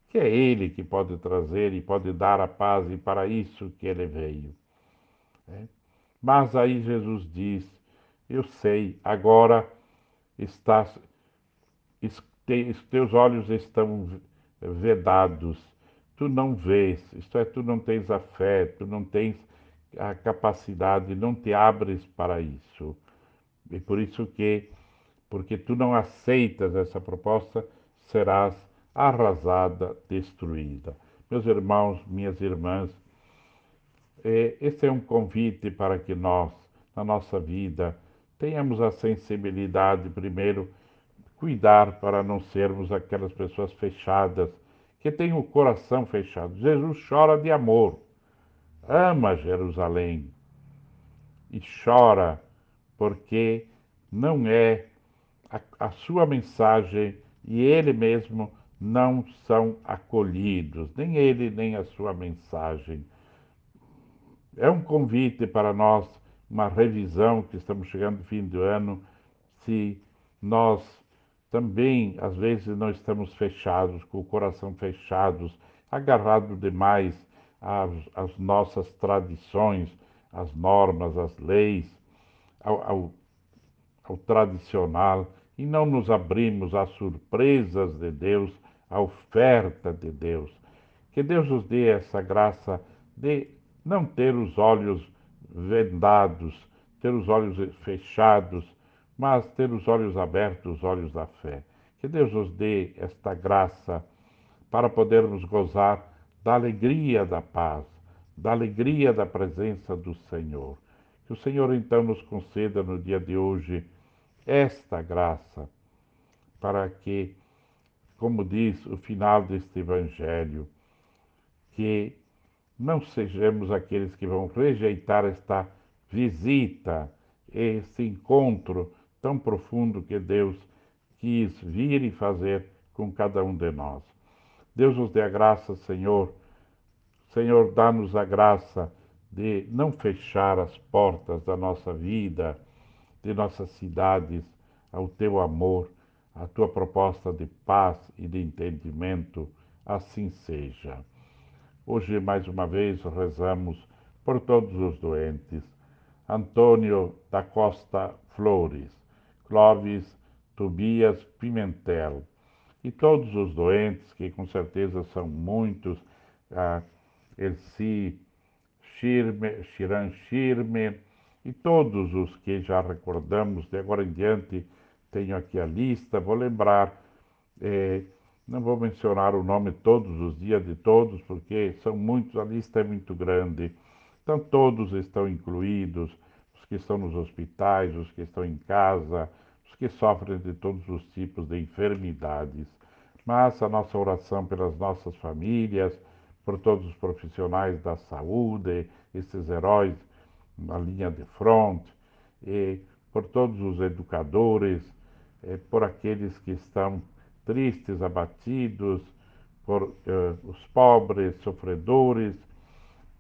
Speaker 2: que é Ele que pode trazer e pode dar a paz, e para isso que Ele veio. É. Mas aí Jesus diz: Eu sei, agora estás, teus olhos estão vedados, tu não vês, isto é, tu não tens a fé, tu não tens a capacidade, não te abres para isso. E por isso que porque tu não aceitas essa proposta, serás arrasada, destruída. Meus irmãos, minhas irmãs, é, esse é um convite para que nós, na nossa vida, tenhamos a sensibilidade, primeiro, cuidar para não sermos aquelas pessoas fechadas, que têm o coração fechado. Jesus chora de amor, ama Jerusalém e chora porque não é a, a sua mensagem e ele mesmo não são acolhidos, nem ele nem a sua mensagem. É um convite para nós, uma revisão que estamos chegando no fim do ano, se nós também, às vezes, não estamos fechados, com o coração fechados, agarrados demais às, às nossas tradições, às normas, às leis, ao, ao, ao tradicional, e não nos abrimos às surpresas de Deus, à oferta de Deus. Que Deus nos dê essa graça de não ter os olhos vendados, ter os olhos fechados, mas ter os olhos abertos, os olhos da fé. Que Deus nos dê esta graça para podermos gozar da alegria da paz, da alegria da presença do Senhor. Que o Senhor então nos conceda no dia de hoje esta graça, para que, como diz o final deste Evangelho, que não sejamos aqueles que vão rejeitar esta visita, esse encontro tão profundo que Deus quis vir e fazer com cada um de nós. Deus nos dê a graça, Senhor. Senhor, dá-nos a graça de não fechar as portas da nossa vida de nossas cidades ao teu amor, à tua proposta de paz e de entendimento, assim seja. Hoje, mais uma vez, rezamos por todos os doentes. Antônio da Costa Flores, Clóvis Tobias Pimentel e todos os doentes, que com certeza são muitos, ah, Elci Shirme, Shiran Shirme, e todos os que já recordamos, de agora em diante, tenho aqui a lista, vou lembrar É, não vou mencionar o nome todos os dias de todos, porque são muitos, a lista é muito grande. Então, todos estão incluídos, os que estão nos hospitais, os que estão em casa, os que sofrem de todos os tipos de enfermidades. Mas a nossa oração pelas nossas famílias, por todos os profissionais da saúde, esses heróis na linha de fronte, por todos os educadores, por aqueles que estão tristes, abatidos, por eh, os pobres, sofredores,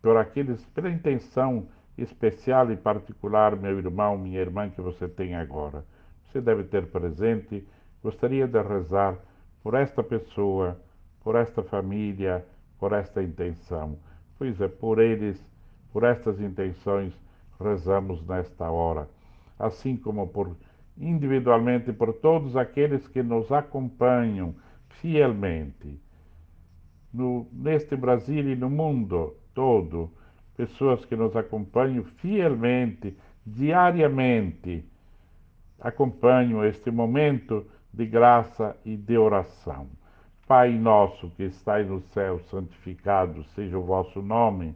Speaker 2: por aqueles, pela intenção especial e particular, meu irmão, minha irmã, que você tem agora. Você deve ter presente. Gostaria de rezar por esta pessoa, por esta família, por esta intenção. Pois é, por eles, por estas intenções, rezamos nesta hora. Assim como por individualmente por todos aqueles que nos acompanham fielmente. No, neste Brasil e no mundo todo, pessoas que nos acompanham fielmente, diariamente, acompanham este momento de graça e de oração. Pai nosso que estais no céu, santificado seja o vosso nome,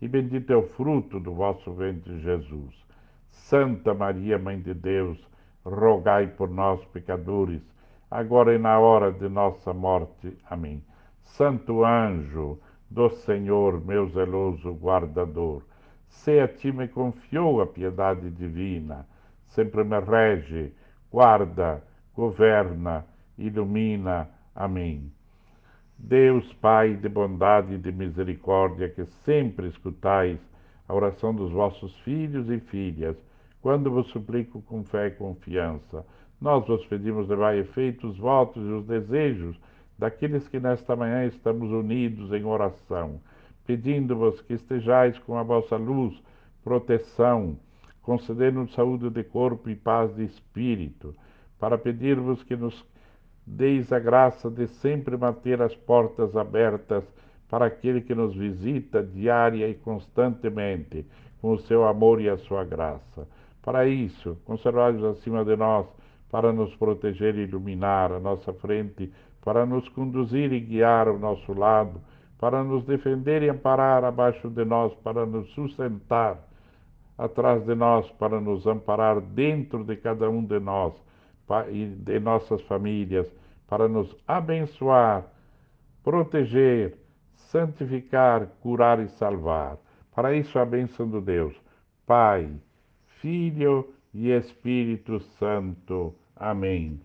Speaker 2: e bendito é o fruto do vosso ventre, Jesus. Santa Maria, Mãe de Deus, rogai por nós, pecadores, agora e na hora de nossa morte. Amém. Santo anjo do Senhor, meu zeloso guardador, se a ti me confiou a piedade divina, sempre me rege, guarda, governa, ilumina. Amém. Deus, Pai de bondade e de misericórdia, que sempre escutais a oração dos vossos filhos e filhas, quando vos suplico com fé e confiança. Nós vos pedimos, levai efeito os votos e os desejos daqueles que nesta manhã estamos unidos em oração, pedindo-vos que estejais com a vossa luz, proteção, concedendo saúde de corpo e paz de espírito, para pedir-vos que nos deis a graça de sempre manter as portas abertas para aquele que nos visita diária e constantemente, com o seu amor e a sua graça. Para isso, conservai-vos acima de nós, para nos proteger e iluminar a nossa frente, para nos conduzir e guiar ao nosso lado, para nos defender e amparar abaixo de nós, para nos sustentar atrás de nós, para nos amparar dentro de cada um de nós de nossas famílias, para nos abençoar, proteger, santificar, curar e salvar. Para isso, a bênção do Deus, Pai Filho e Espírito Santo. Amém.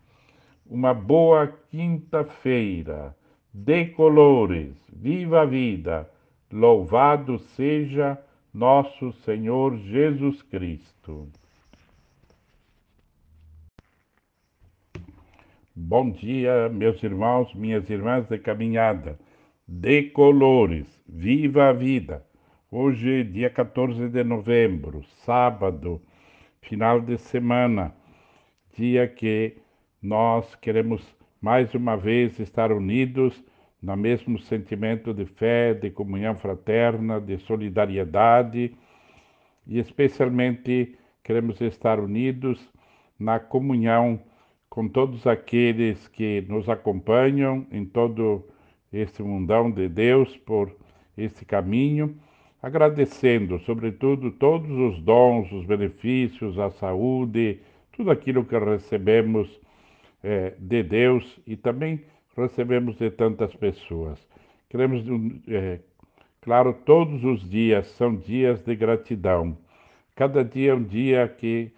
Speaker 2: Uma boa quinta-feira, de colores, viva a vida, louvado seja nosso Senhor Jesus Cristo. Bom dia, meus irmãos, minhas irmãs de caminhada, de colores, viva a vida. Hoje, dia 14 de novembro, sábado, final de semana, dia que nós queremos mais uma vez estar unidos no mesmo sentimento de fé, de comunhão fraterna, de solidariedade e especialmente queremos estar unidos na comunhão com todos aqueles que nos acompanham em todo este mundão de Deus por este caminho agradecendo, sobretudo, todos os dons, os benefícios, a saúde, tudo aquilo que recebemos é, de Deus e também recebemos de tantas pessoas. Queremos, é, claro, todos os dias são dias de gratidão. Cada dia é um dia que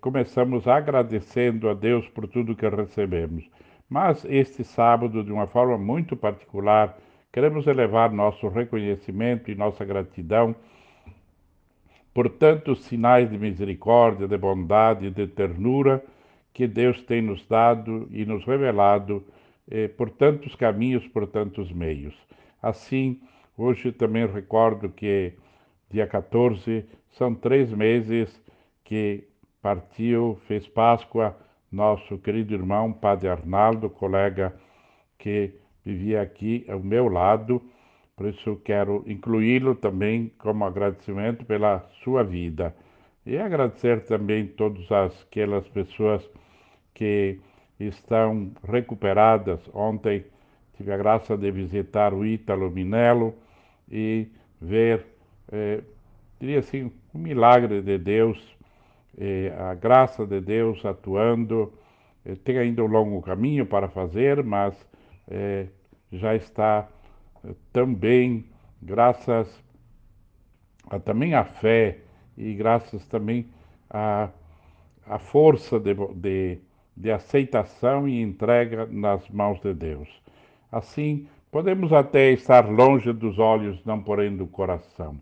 Speaker 2: começamos agradecendo a Deus por tudo que recebemos. Mas este sábado, de uma forma muito particular, Queremos elevar nosso reconhecimento e nossa gratidão por tantos sinais de misericórdia, de bondade de ternura que Deus tem nos dado e nos revelado eh, por tantos caminhos, por tantos meios. Assim, hoje também recordo que dia 14 são três meses que partiu, fez Páscoa, nosso querido irmão Padre Arnaldo, colega que vivia aqui ao meu lado, por isso quero incluí-lo também como agradecimento pela sua vida. E agradecer também todas aquelas pessoas que estão recuperadas. Ontem tive a graça de visitar o Ítalo Minello e ver, eh, diria assim, um milagre de Deus a graça de Deus atuando. Eh, tem ainda um longo caminho para fazer, mas eh, já está também, graças a, também à fé e graças também à, à força de, de, de aceitação e entrega nas mãos de Deus. Assim, podemos até estar longe dos olhos, não porém do coração.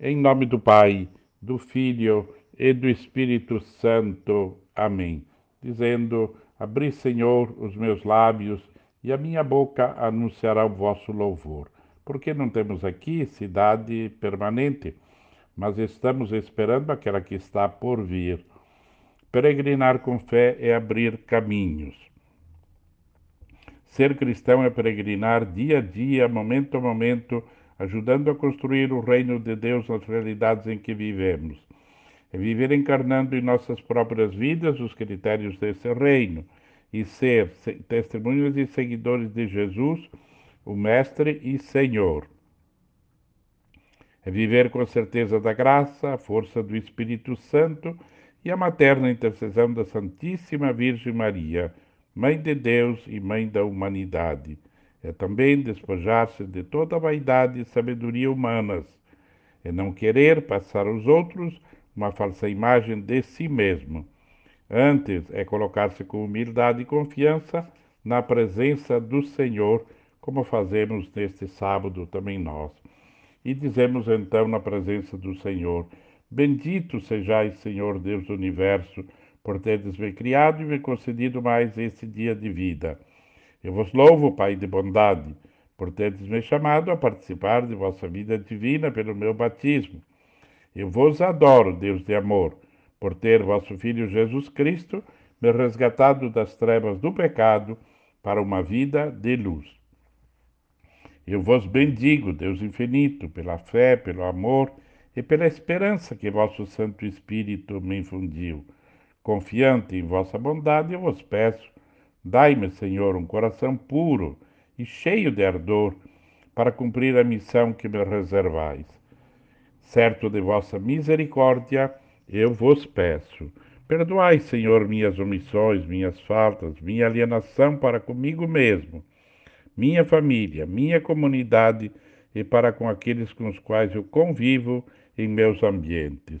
Speaker 2: Em nome do Pai, do Filho e do Espírito Santo. Amém. Dizendo: Abri, Senhor, os meus lábios, e a minha boca anunciará o vosso louvor. Porque não temos aqui cidade permanente, mas estamos esperando aquela que está por vir. Peregrinar com fé é abrir caminhos. Ser cristão é peregrinar dia a dia, momento a momento, ajudando a construir o reino de Deus nas realidades em que vivemos é viver encarnando em nossas próprias vidas os critérios desse reino e ser testemunhas e seguidores de Jesus, o Mestre e Senhor. É viver com a certeza da graça, a força do Espírito Santo e a materna intercessão da Santíssima Virgem Maria, Mãe de Deus e Mãe da humanidade. É também despojar-se de toda a vaidade e sabedoria humanas, é não querer passar aos outros uma falsa imagem de si mesmo. Antes é colocar-se com humildade e confiança na presença do Senhor, como fazemos neste sábado também nós. E dizemos então na presença do Senhor: Bendito sejais, Senhor Deus do universo, por teres me criado e me concedido mais este dia de vida. Eu vos louvo, Pai de bondade, por teres me chamado a participar de vossa vida divina pelo meu batismo. Eu vos adoro, Deus de amor, por ter vosso Filho Jesus Cristo me resgatado das trevas do pecado para uma vida de luz. Eu vos bendigo, Deus infinito, pela fé, pelo amor e pela esperança que vosso Santo Espírito me infundiu. Confiante em vossa bondade, eu vos peço, dai-me, Senhor, um coração puro e cheio de ardor para cumprir a missão que me reservais certo de vossa misericórdia, eu vos peço. Perdoai, Senhor, minhas omissões, minhas faltas, minha alienação para comigo mesmo, minha família, minha comunidade e para com aqueles com os quais eu convivo em meus ambientes.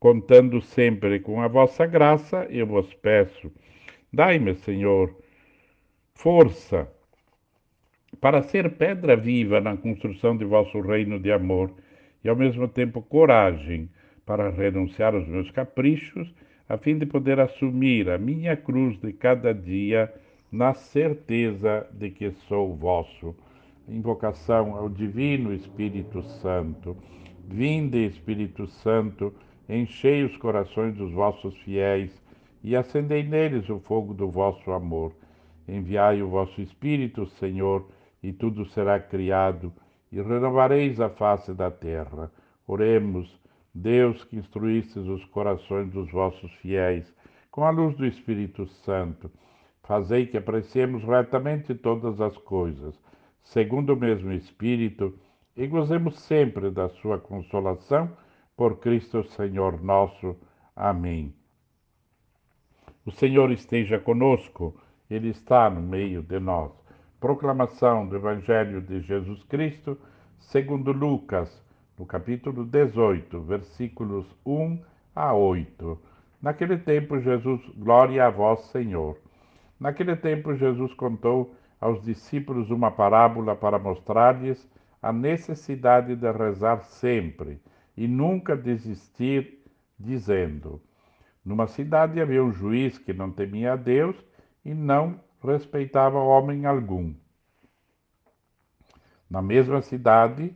Speaker 2: Contando sempre com a vossa graça, eu vos peço. Dai-me, Senhor, força para ser pedra viva na construção de vosso reino de amor e ao mesmo tempo coragem para renunciar aos meus caprichos, a fim de poder assumir a minha cruz de cada dia na certeza de que sou vosso. Invocação ao Divino Espírito Santo. Vinde, Espírito Santo, enchei os corações dos vossos fiéis e acendei neles o fogo do vosso amor. Enviai o vosso Espírito, Senhor, e tudo será criado e renovareis a face da terra. Oremos, Deus que instruístes os corações dos vossos fiéis com a luz do Espírito Santo, fazei que apreciemos retamente todas as coisas, segundo o mesmo Espírito, e gozemos sempre da sua consolação por Cristo Senhor nosso. Amém. O Senhor esteja conosco, Ele está no meio de nós. Proclamação do Evangelho de Jesus Cristo, segundo Lucas, no capítulo 18, versículos 1 a 8. Naquele tempo, Jesus, glória a vós, Senhor. Naquele tempo, Jesus contou aos discípulos uma parábola para mostrar-lhes a necessidade de rezar sempre e nunca desistir, dizendo: Numa cidade havia um juiz que não temia a Deus e não respeitava homem algum. Na mesma cidade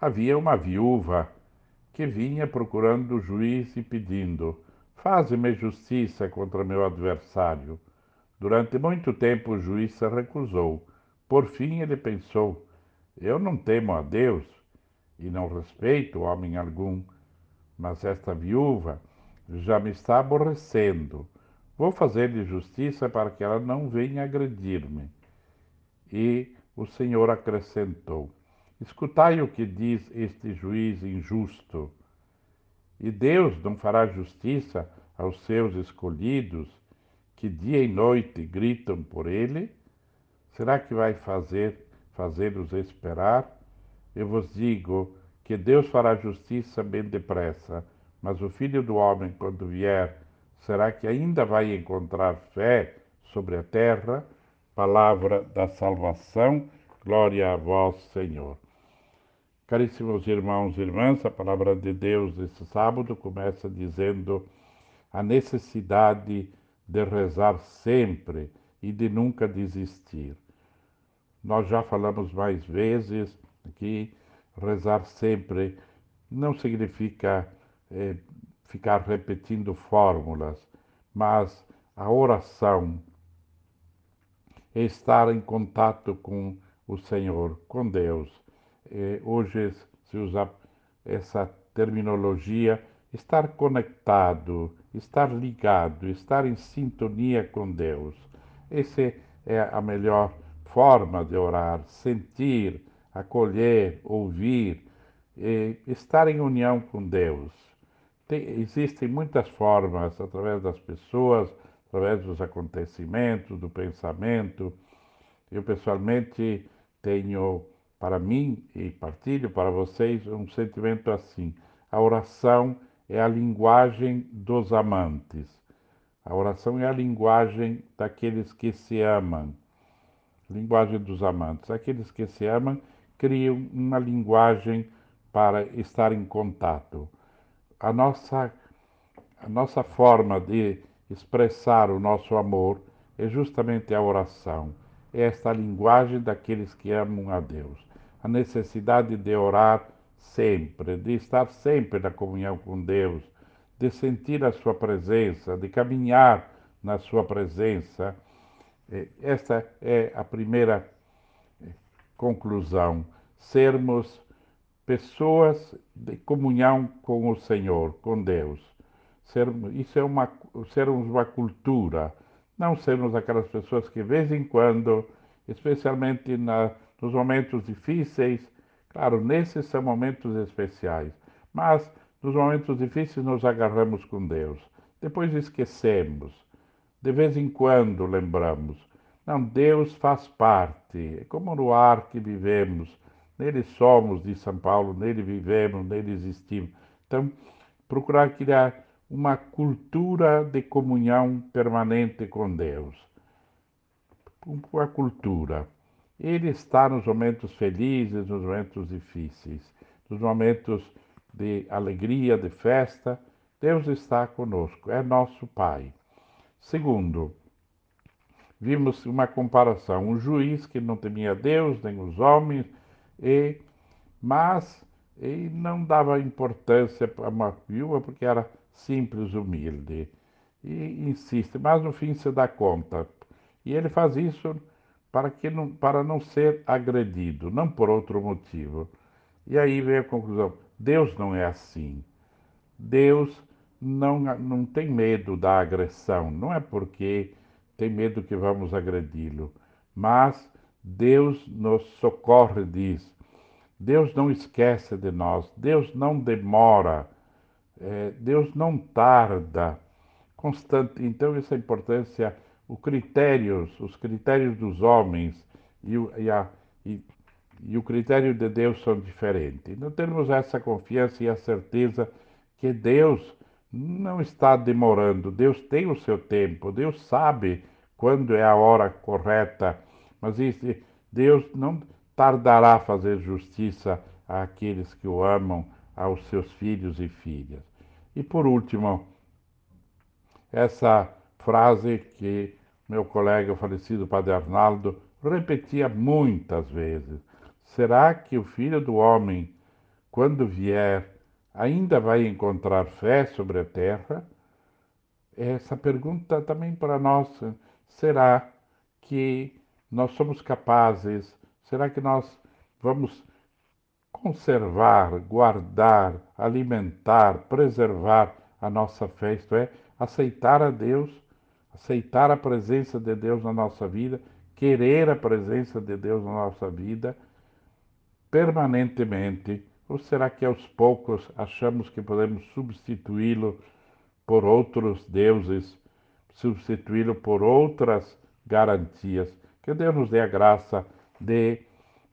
Speaker 2: havia uma viúva que vinha procurando o juiz e pedindo: Faze-me justiça contra meu adversário. Durante muito tempo o juiz se recusou. Por fim ele pensou: Eu não temo a Deus e não respeito homem algum, mas esta viúva já me está aborrecendo. Vou fazer-lhe justiça para que ela não venha agredir-me. E o Senhor acrescentou: Escutai o que diz este juiz injusto. E Deus não fará justiça aos seus escolhidos, que dia e noite gritam por ele? Será que vai fazer fazê-los esperar? Eu vos digo que Deus fará justiça bem depressa, mas o Filho do Homem, quando vier, será que ainda vai encontrar fé sobre a terra? Palavra da salvação, glória a vós, Senhor. Caríssimos irmãos e irmãs, a palavra de Deus esse sábado começa dizendo a necessidade de rezar sempre e de nunca desistir. Nós já falamos mais vezes que rezar sempre não significa é, ficar repetindo fórmulas, mas a oração é estar em contato com o Senhor, com Deus hoje se usa essa terminologia, estar conectado, estar ligado, estar em sintonia com Deus. Essa é a melhor forma de orar, sentir, acolher, ouvir, estar em união com Deus. Tem, existem muitas formas, através das pessoas, através dos acontecimentos, do pensamento. Eu pessoalmente tenho para mim e partilho para vocês um sentimento assim. A oração é a linguagem dos amantes. A oração é a linguagem daqueles que se amam. Linguagem dos amantes. Aqueles que se amam criam uma linguagem para estar em contato. A nossa, a nossa forma de expressar o nosso amor é justamente a oração. É esta linguagem daqueles que amam a Deus a necessidade de orar sempre, de estar sempre na comunhão com Deus, de sentir a Sua presença, de caminhar na Sua presença. Esta é a primeira eh, conclusão. Sermos pessoas de comunhão com o Senhor, com Deus. Sermos, isso é uma, sermos uma cultura, não sermos aquelas pessoas que, de vez em quando, especialmente na, nos momentos difíceis. Claro, nesses são momentos especiais, mas nos momentos difíceis nos agarramos com Deus. Depois esquecemos. De vez em quando lembramos. Não, Deus faz parte. É como no ar que vivemos. Nele somos, diz São Paulo, nele vivemos, nele existimos. Então, procurar criar uma cultura de comunhão permanente com Deus. Uma cultura. Ele está nos momentos felizes, nos momentos difíceis, nos momentos de alegria, de festa. Deus está conosco, é nosso Pai. Segundo, vimos uma comparação, um juiz que não temia Deus nem os homens, e, mas e não dava importância para uma viúva porque era simples, humilde. E insiste, mas no fim se dá conta. E ele faz isso para, que não, para não ser agredido, não por outro motivo. E aí vem a conclusão: Deus não é assim. Deus não, não tem medo da agressão, não é porque tem medo que vamos agredi-lo, mas Deus nos socorre, diz. Deus não esquece de nós, Deus não demora, é, Deus não tarda. Constante. Então, essa importância os critérios, os critérios dos homens e e, a, e, e o critério de Deus são diferentes. Não temos essa confiança e a certeza que Deus não está demorando, Deus tem o seu tempo, Deus sabe quando é a hora correta, mas isso, Deus não tardará a fazer justiça àqueles que o amam, aos seus filhos e filhas. E por último, essa frase que meu colega, falecido Padre Arnaldo, repetia muitas vezes: será que o filho do homem, quando vier, ainda vai encontrar fé sobre a terra? Essa pergunta também para nós: será que nós somos capazes? Será que nós vamos conservar, guardar, alimentar, preservar a nossa fé, isto é, aceitar a Deus, aceitar a presença de Deus na nossa vida, querer a presença de Deus na nossa vida permanentemente? Ou será que aos poucos achamos que podemos substituí-lo por outros deuses, substituí-lo por outras garantias? Que Deus nos dê a graça de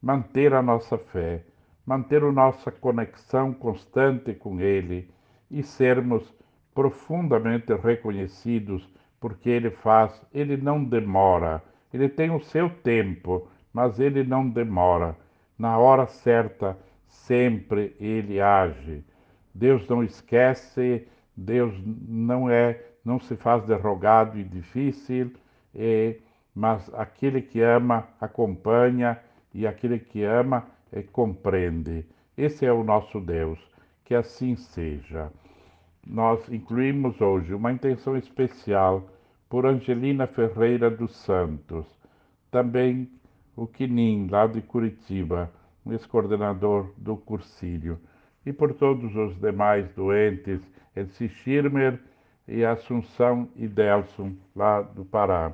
Speaker 2: manter a nossa fé, manter a nossa conexão constante com Ele e sermos profundamente reconhecidos porque Ele faz, Ele não demora, Ele tem o seu tempo, mas Ele não demora. Na hora certa, sempre Ele age. Deus não esquece, Deus não é, não se faz derrogado e difícil, é, mas aquele que ama acompanha e aquele que ama é, compreende. Esse é o nosso Deus. Que assim seja. Nós incluímos hoje uma intenção especial por Angelina Ferreira dos Santos, também o Quinim, lá de Curitiba, ex-coordenador do Cursílio, e por todos os demais doentes, Elci Schirmer e Assunção e Delson, lá do Pará.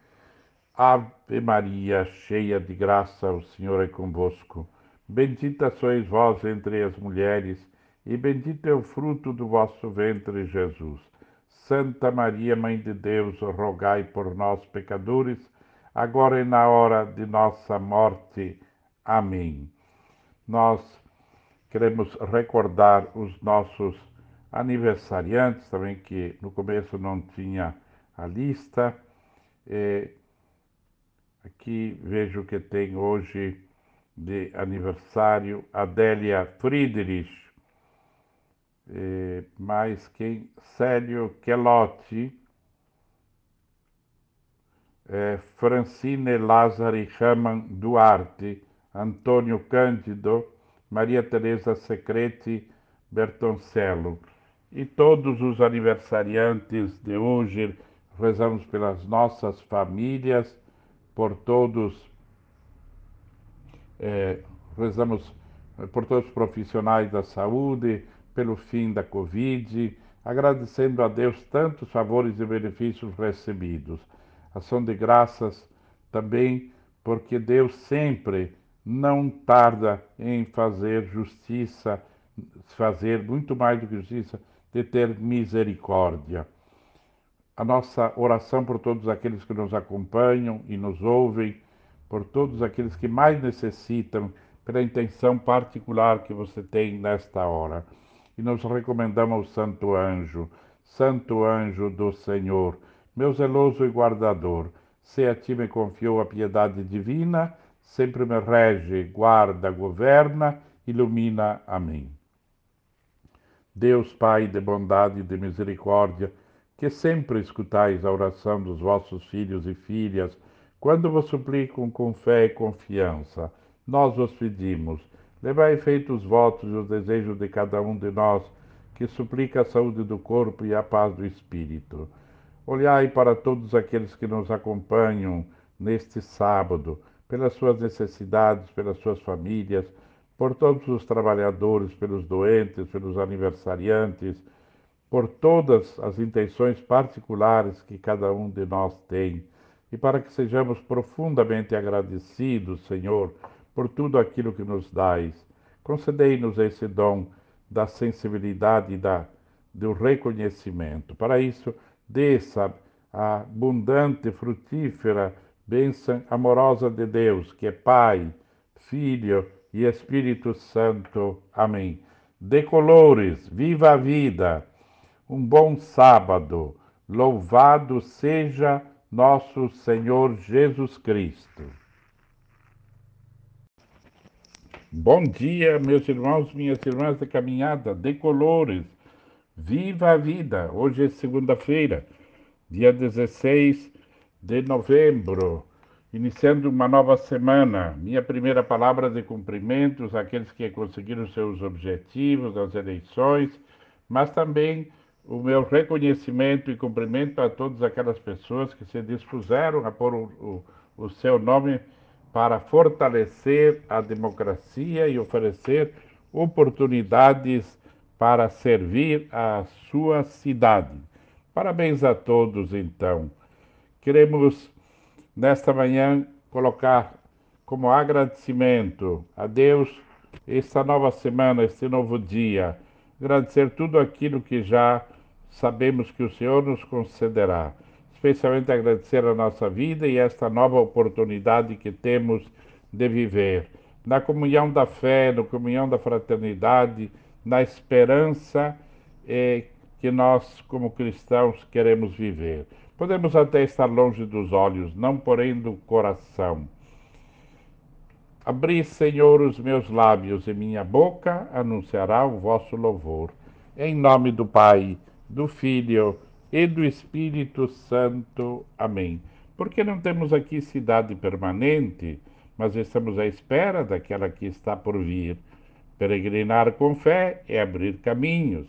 Speaker 2: Ave Maria, cheia de graça, o Senhor é convosco. Bendita sois vós entre as mulheres, e bendito é o fruto do vosso ventre, Jesus. Santa Maria, Mãe de Deus, rogai por nós, pecadores, agora e na hora de nossa morte. Amém. Nós queremos recordar os nossos aniversariantes, também que no começo não tinha a lista. É, aqui vejo que tem hoje de aniversário Adélia Friedrich, é, mais quem? Célio Quelotti, é, Francine Lázari Raman Duarte, Antônio Cândido, Maria Teresa Secreti Bertoncello. E todos os aniversariantes de hoje, rezamos pelas nossas famílias, por todos, é, rezamos por todos os profissionais da saúde, pelo fim da Covid, agradecendo a Deus tantos favores e benefícios recebidos. Ação de graças também porque Deus sempre não tarda em fazer justiça, fazer muito mais do que justiça, de ter misericórdia. A nossa oração por todos aqueles que nos acompanham e nos ouvem, por todos aqueles que mais necessitam, pela intenção particular que você tem nesta hora e nos recomendamos ao Santo Anjo, Santo Anjo do Senhor, meu zeloso e guardador, se a ti me confiou a piedade divina, sempre me rege, guarda, governa, ilumina. Amém. Deus Pai de bondade e de misericórdia, que sempre escutais a oração dos vossos filhos e filhas, quando vos suplicam com fé e confiança, nós vos pedimos Levai feito os votos e os desejos de cada um de nós, que suplica a saúde do corpo e a paz do espírito. Olhai para todos aqueles que nos acompanham neste sábado, pelas suas necessidades, pelas suas famílias, por todos os trabalhadores, pelos doentes, pelos aniversariantes, por todas as intenções particulares que cada um de nós tem, e para que sejamos profundamente agradecidos, Senhor, por tudo aquilo que nos dais. Concedei-nos esse dom da sensibilidade e da, do reconhecimento. Para isso, desça a abundante, frutífera bênção amorosa de Deus, que é Pai, Filho e Espírito Santo. Amém. Decolores, viva a vida. Um bom sábado. Louvado seja nosso Senhor Jesus Cristo. Bom dia, meus irmãos, minhas irmãs de caminhada, decolores. Viva a vida. Hoje é segunda-feira, dia 16 de novembro, iniciando uma nova semana. Minha primeira palavra de cumprimentos àqueles que conseguiram seus objetivos nas eleições, mas também o meu reconhecimento e cumprimento a todas aquelas pessoas que se dispuseram a pôr o, o, o seu nome para fortalecer a democracia e oferecer oportunidades para servir a sua cidade. Parabéns a todos, então. Queremos, nesta manhã, colocar como agradecimento a Deus esta nova semana, este novo dia. Agradecer tudo aquilo que já sabemos que o Senhor nos concederá. Especialmente agradecer a nossa vida e esta nova oportunidade que temos de viver. Na comunhão da fé, na comunhão da fraternidade, na esperança eh, que nós, como cristãos, queremos viver. Podemos até estar longe dos olhos, não porém do coração. Abri, Senhor, os meus lábios e minha boca anunciará o vosso louvor. Em nome do Pai, do Filho e do Espírito Santo. Amém. Porque não temos aqui cidade permanente, mas estamos à espera daquela que está por vir. Peregrinar com fé é abrir caminhos.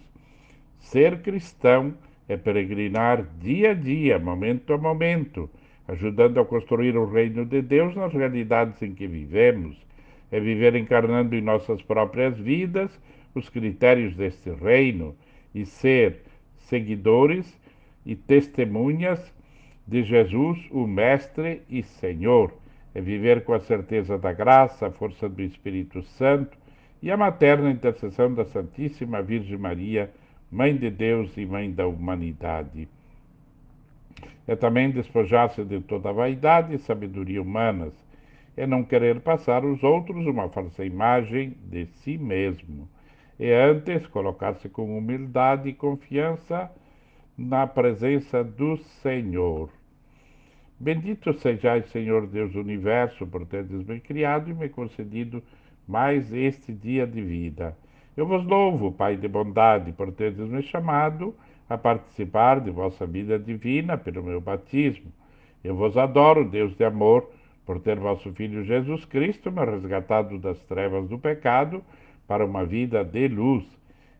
Speaker 2: Ser cristão é peregrinar dia a dia, momento a momento, ajudando a construir o reino de Deus nas realidades em que vivemos. É viver encarnando em nossas próprias vidas os critérios deste reino e ser seguidores e testemunhas de Jesus, o Mestre e Senhor. É viver com a certeza da graça, a força do Espírito Santo e a materna intercessão da Santíssima Virgem Maria Mãe de Deus e Mãe da humanidade. É também despojar-se de toda vaidade e sabedoria humanas, é não querer passar aos outros uma falsa imagem de si mesmo. É antes colocar-se com humildade e confiança na presença do Senhor. Bendito sejais, Senhor Deus do universo, por teres me criado e me concedido mais este dia de vida. Eu vos louvo, Pai de bondade, por teres me chamado a participar de vossa vida divina pelo meu batismo. Eu vos adoro, Deus de amor, por ter vosso Filho Jesus Cristo me resgatado das trevas do pecado para uma vida de luz.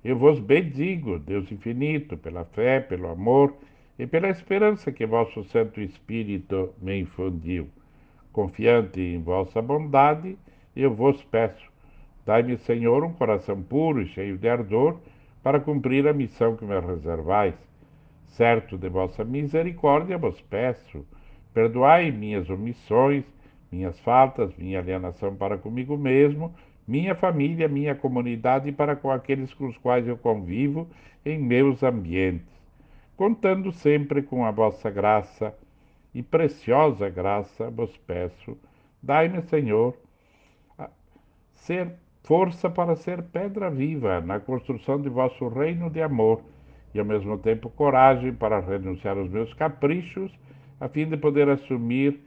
Speaker 2: Eu vos bendigo, Deus infinito, pela fé, pelo amor e pela esperança que vosso Santo Espírito me infundiu. Confiante em vossa bondade, eu vos peço Dai-me, Senhor, um coração puro e cheio de ardor para cumprir a missão que me reservais. Certo de vossa misericórdia vos peço, perdoai minhas omissões, minhas faltas, minha alienação para comigo mesmo, minha família, minha comunidade e para com aqueles com os quais eu convivo em meus ambientes, contando sempre com a vossa graça e preciosa graça vos peço. Dai-me, Senhor, ser força para ser pedra viva na construção de vosso reino de amor e ao mesmo tempo coragem para renunciar aos meus caprichos, a fim de poder assumir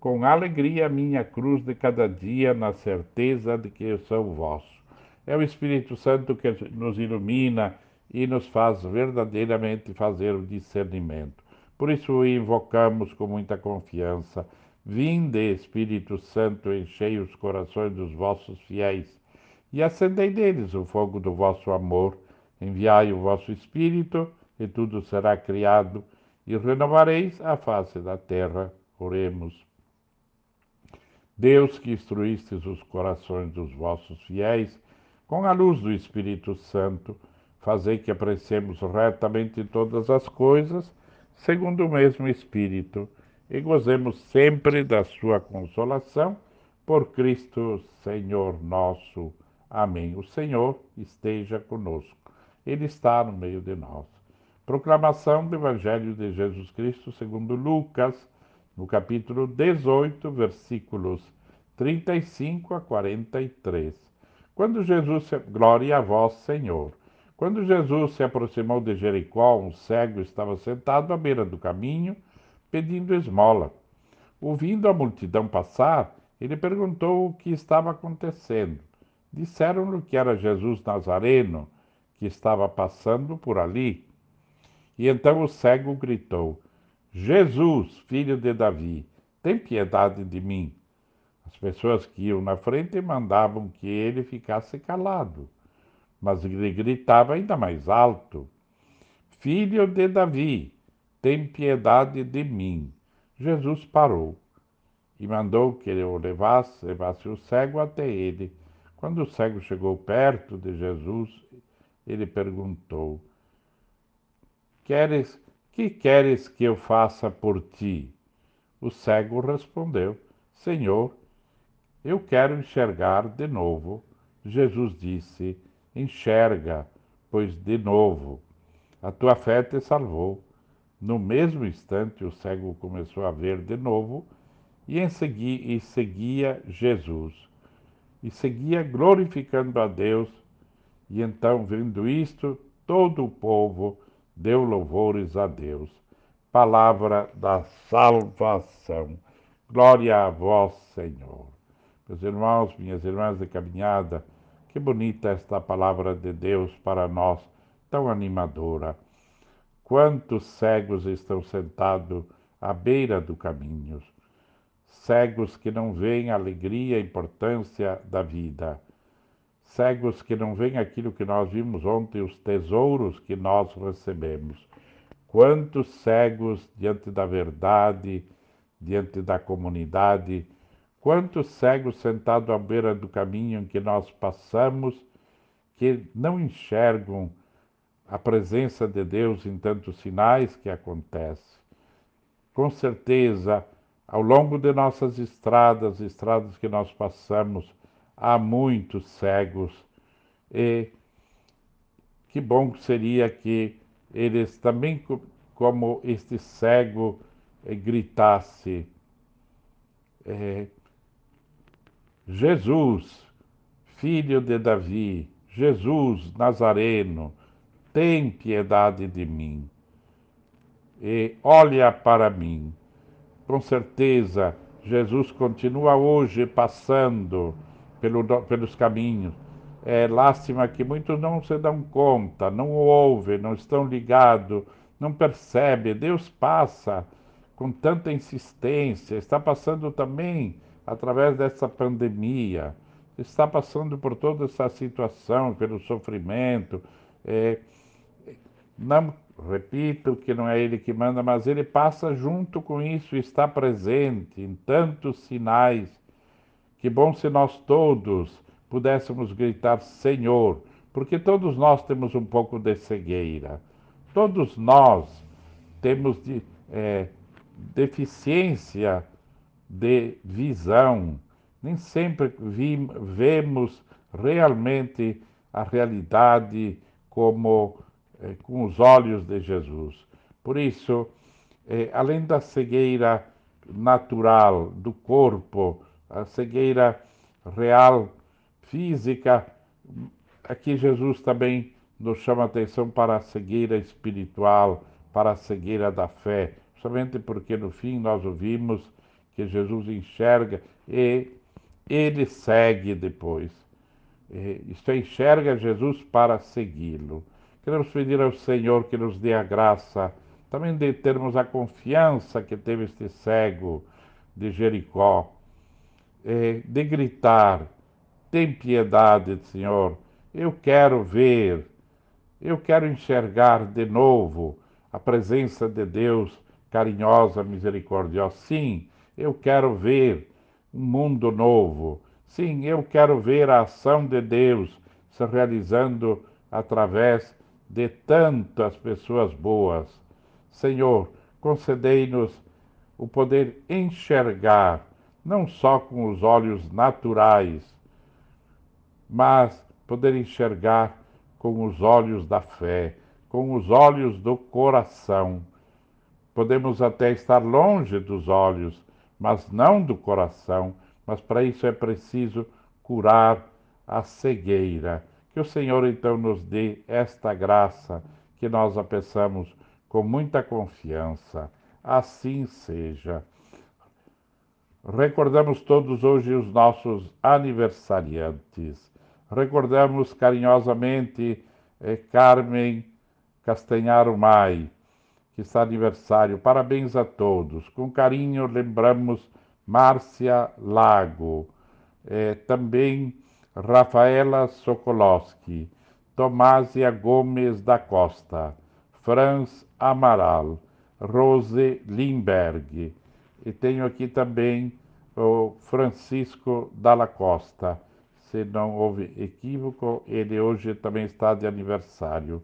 Speaker 2: com alegria minha cruz de cada dia, na certeza de que eu sou vosso. É o Espírito Santo que nos ilumina e nos faz verdadeiramente fazer o discernimento. Por isso o invocamos com muita confiança. Vinde, Espírito Santo, enchei os corações dos vossos fiéis e acendei neles o fogo do vosso amor. Enviai o vosso Espírito, e tudo será criado, e renovareis a face da terra. Oremos. Deus que instruístes os corações dos vossos fiéis, com a luz do Espírito Santo, fazei que apreciemos retamente todas as coisas, segundo o mesmo Espírito, e gozemos sempre da sua consolação, por Cristo Senhor nosso. Amém. O Senhor esteja conosco. Ele está no meio de nós. Proclamação do Evangelho de Jesus Cristo segundo Lucas, no capítulo 18, versículos 35 a 43. Quando Jesus, se... glória a vós, Senhor. Quando Jesus se aproximou de Jericó, um cego estava sentado à beira do caminho, pedindo esmola. Ouvindo a multidão passar, ele perguntou o que estava acontecendo. Disseram-lhe que era Jesus Nazareno, que estava passando por ali. E então o cego gritou: Jesus, filho de Davi, tem piedade de mim. As pessoas que iam na frente mandavam que ele ficasse calado, mas ele gritava ainda mais alto: Filho de Davi, tem piedade de mim. Jesus parou e mandou que ele o levasse, levasse o cego até ele. Quando o cego chegou perto de Jesus, ele perguntou: Queres que queres que eu faça por ti? O cego respondeu: Senhor, eu quero enxergar de novo. Jesus disse: Enxerga, pois de novo a tua fé te salvou. No mesmo instante, o cego começou a ver de novo e, em segui, e seguia Jesus. E seguia glorificando a Deus. E então, vendo isto, todo o povo deu louvores a Deus. Palavra da salvação. Glória a vós, Senhor. Meus irmãos, minhas irmãs de caminhada, que bonita esta palavra de Deus para nós, tão animadora. Quantos cegos estão sentados à beira do caminho, cegos que não veem a alegria e importância da vida cegos que não veem aquilo que nós vimos ontem, os tesouros que nós recebemos. Quantos cegos diante da verdade, diante da comunidade, quantos cegos sentados à beira do caminho em que nós passamos, que não enxergam a presença de Deus em tantos sinais que acontecem. Com certeza, ao longo de nossas estradas, estradas que nós passamos, há muitos cegos e que bom seria que eles também, como este cego, eh, gritasse: eh, Jesus, filho de Davi, Jesus Nazareno, tem piedade de mim e olha para mim. Com certeza, Jesus continua hoje passando pelo, pelos caminhos. É lástima que muitos não se dão conta, não ouvem, não estão ligados, não percebem. Deus passa com tanta insistência, está passando também através dessa pandemia, está passando por toda essa situação, pelo sofrimento. É, não repito que não é ele que manda, mas ele passa junto com isso, está presente em tantos sinais que bom se nós todos pudéssemos gritar Senhor, porque todos nós temos um pouco de cegueira, todos nós temos de, é, deficiência de visão, nem sempre vi, vemos realmente a realidade como é, com os olhos de Jesus. Por isso, é, além da cegueira natural do corpo, a cegueira real, física. Aqui Jesus também nos chama atenção para a cegueira espiritual, para a cegueira da fé, somente porque no fim nós ouvimos que Jesus enxerga e ele segue depois. Isto é, enxerga Jesus para segui-lo. Queremos pedir ao Senhor que nos dê a graça também de termos a confiança que teve este cego de Jericó, é, de gritar: tem piedade, Senhor, eu quero ver, eu quero enxergar de novo a presença de Deus carinhosa, misericordiosa. Sim, eu quero ver um mundo novo. Sim, eu quero ver a ação de Deus se realizando através de tantas pessoas boas. Senhor, concedei-nos o poder enxergar não só com os olhos naturais, mas poder enxergar com os olhos da fé, com os olhos do coração, Podemos até estar longe dos olhos, mas não do coração. Mas para isso é preciso curar a cegueira. Que o Senhor então nos dê esta graça, que nós a peçamos com muita confiança. Assim seja. Recordamos todos hoje os nossos aniversariantes. Recordamos carinhosamente eh, Carmen Castanharo Mai, que está aniversário. Parabéns a todos. Com carinho lembramos Márcia Lago, eh, também Rafaela Sokolowski, Tomásia Gomes da Costa, Franz Amaral, Rose Limberg. E tenho aqui também o Francisco Dalla Costa. Se não houve equívoco, ele hoje também está de aniversário.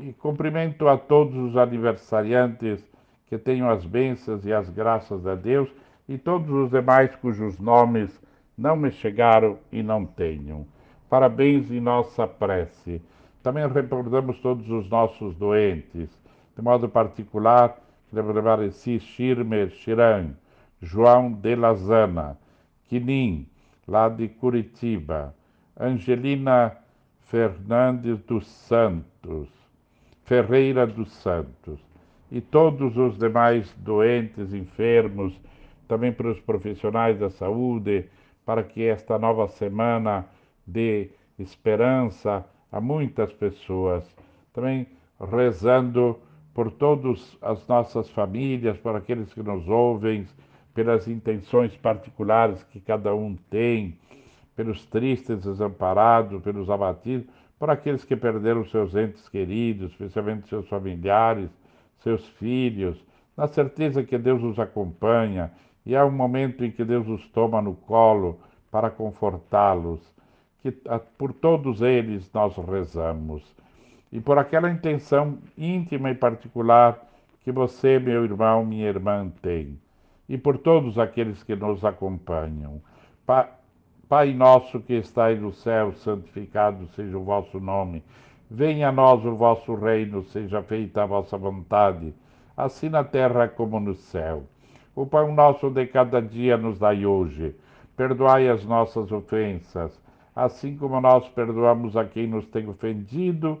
Speaker 2: E cumprimento a todos os aniversariantes que tenham as bênçãos e as graças de Deus e todos os demais cujos nomes não me chegaram e não tenham. Parabéns em nossa prece. Também recordamos todos os nossos doentes, de modo particular, Levareci Schirmer Chiran, João de Lazana, Quinim, lá de Curitiba, Angelina Fernandes dos Santos, Ferreira dos Santos, e todos os demais doentes, enfermos, também para os profissionais da saúde, para que esta nova semana dê esperança a muitas pessoas. Também rezando por todas as nossas famílias, por aqueles que nos ouvem, pelas intenções particulares que cada um tem, pelos tristes desamparados, pelos abatidos, por aqueles que perderam seus entes queridos, especialmente seus familiares, seus filhos, na certeza que Deus os acompanha e há um momento em que Deus os toma no colo para confortá-los, que por todos eles nós rezamos. E por aquela intenção íntima e particular que você, meu irmão, minha irmã, tem. E por todos aqueles que nos acompanham. Pai nosso que estais no céu, santificado seja o vosso nome. Venha a nós o vosso reino, seja feita a vossa vontade, assim na terra como no céu. O pão nosso de cada dia nos dai hoje Perdoai as nossas ofensas, assim como nós perdoamos a quem nos tem ofendido,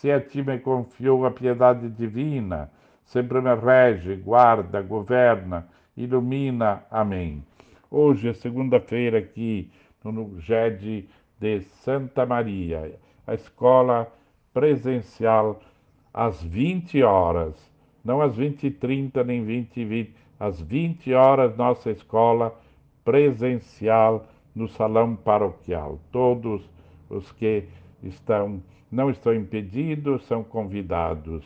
Speaker 2: se a ti me confiou a piedade divina, sempre me rege, guarda, governa, ilumina. Amém. Hoje é segunda-feira aqui no GED de Santa Maria, a escola presencial às 20 horas, não às 20 e 30 nem 20 e 20, às 20 horas nossa escola presencial no salão paroquial. Todos os que estão não estão impedidos são convidados.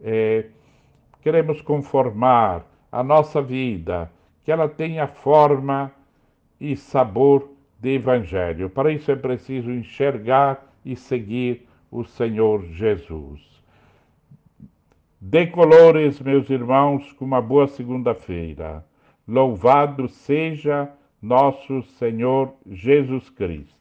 Speaker 2: É, queremos conformar a nossa vida, que ela tenha forma e sabor de evangelho. Para isso é preciso enxergar e seguir o Senhor Jesus. Decolores, meus irmãos, com uma boa segunda-feira. Louvado seja nosso Senhor Jesus Cristo.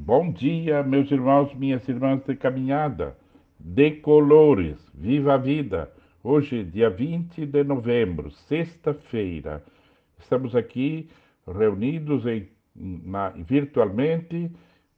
Speaker 2: Bom dia, meus irmãos, minhas irmãs de caminhada, de colores, viva a vida. Hoje, dia 20 de novembro, sexta-feira, estamos aqui reunidos em, na, virtualmente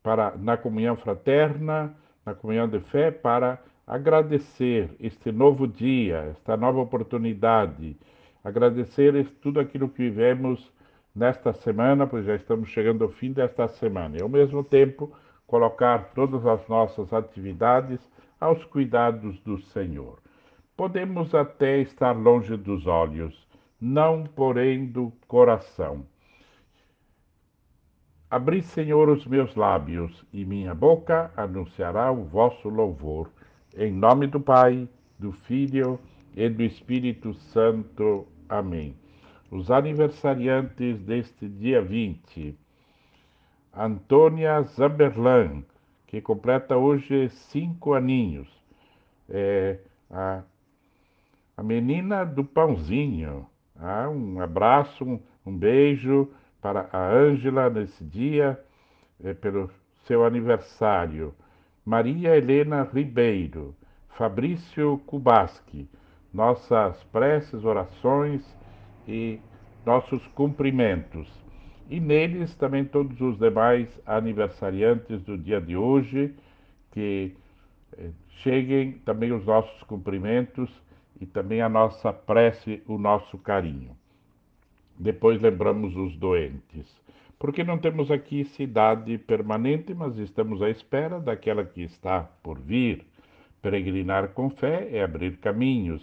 Speaker 2: para na comunhão fraterna, na comunhão de fé, para agradecer este novo dia, esta nova oportunidade agradecer tudo aquilo que vivemos nesta semana, pois já estamos chegando ao fim desta semana, e ao mesmo tempo colocar todas as nossas atividades aos cuidados do Senhor. Podemos até estar longe dos olhos, não porém do coração. Abri, Senhor, os meus lábios, e minha boca anunciará o vosso louvor. Em nome do Pai, do Filho e do Espírito Santo. Amém. Os aniversariantes deste dia 20. Antônia Zamberlan, que completa hoje cinco aninhos. É a, a menina do pãozinho. Ah, um abraço, um, um beijo para a Ângela nesse dia, é, pelo seu aniversário. Maria Helena Ribeiro, Fabrício Kubaski, nossas preces, orações e nossos cumprimentos. E neles também todos os demais aniversariantes do dia de hoje, que eh, cheguem também os nossos cumprimentos e também a nossa prece, o nosso carinho. Depois lembramos os doentes. Porque não temos aqui cidade permanente, mas estamos à espera daquela que está por vir. Peregrinar com fé é abrir caminhos.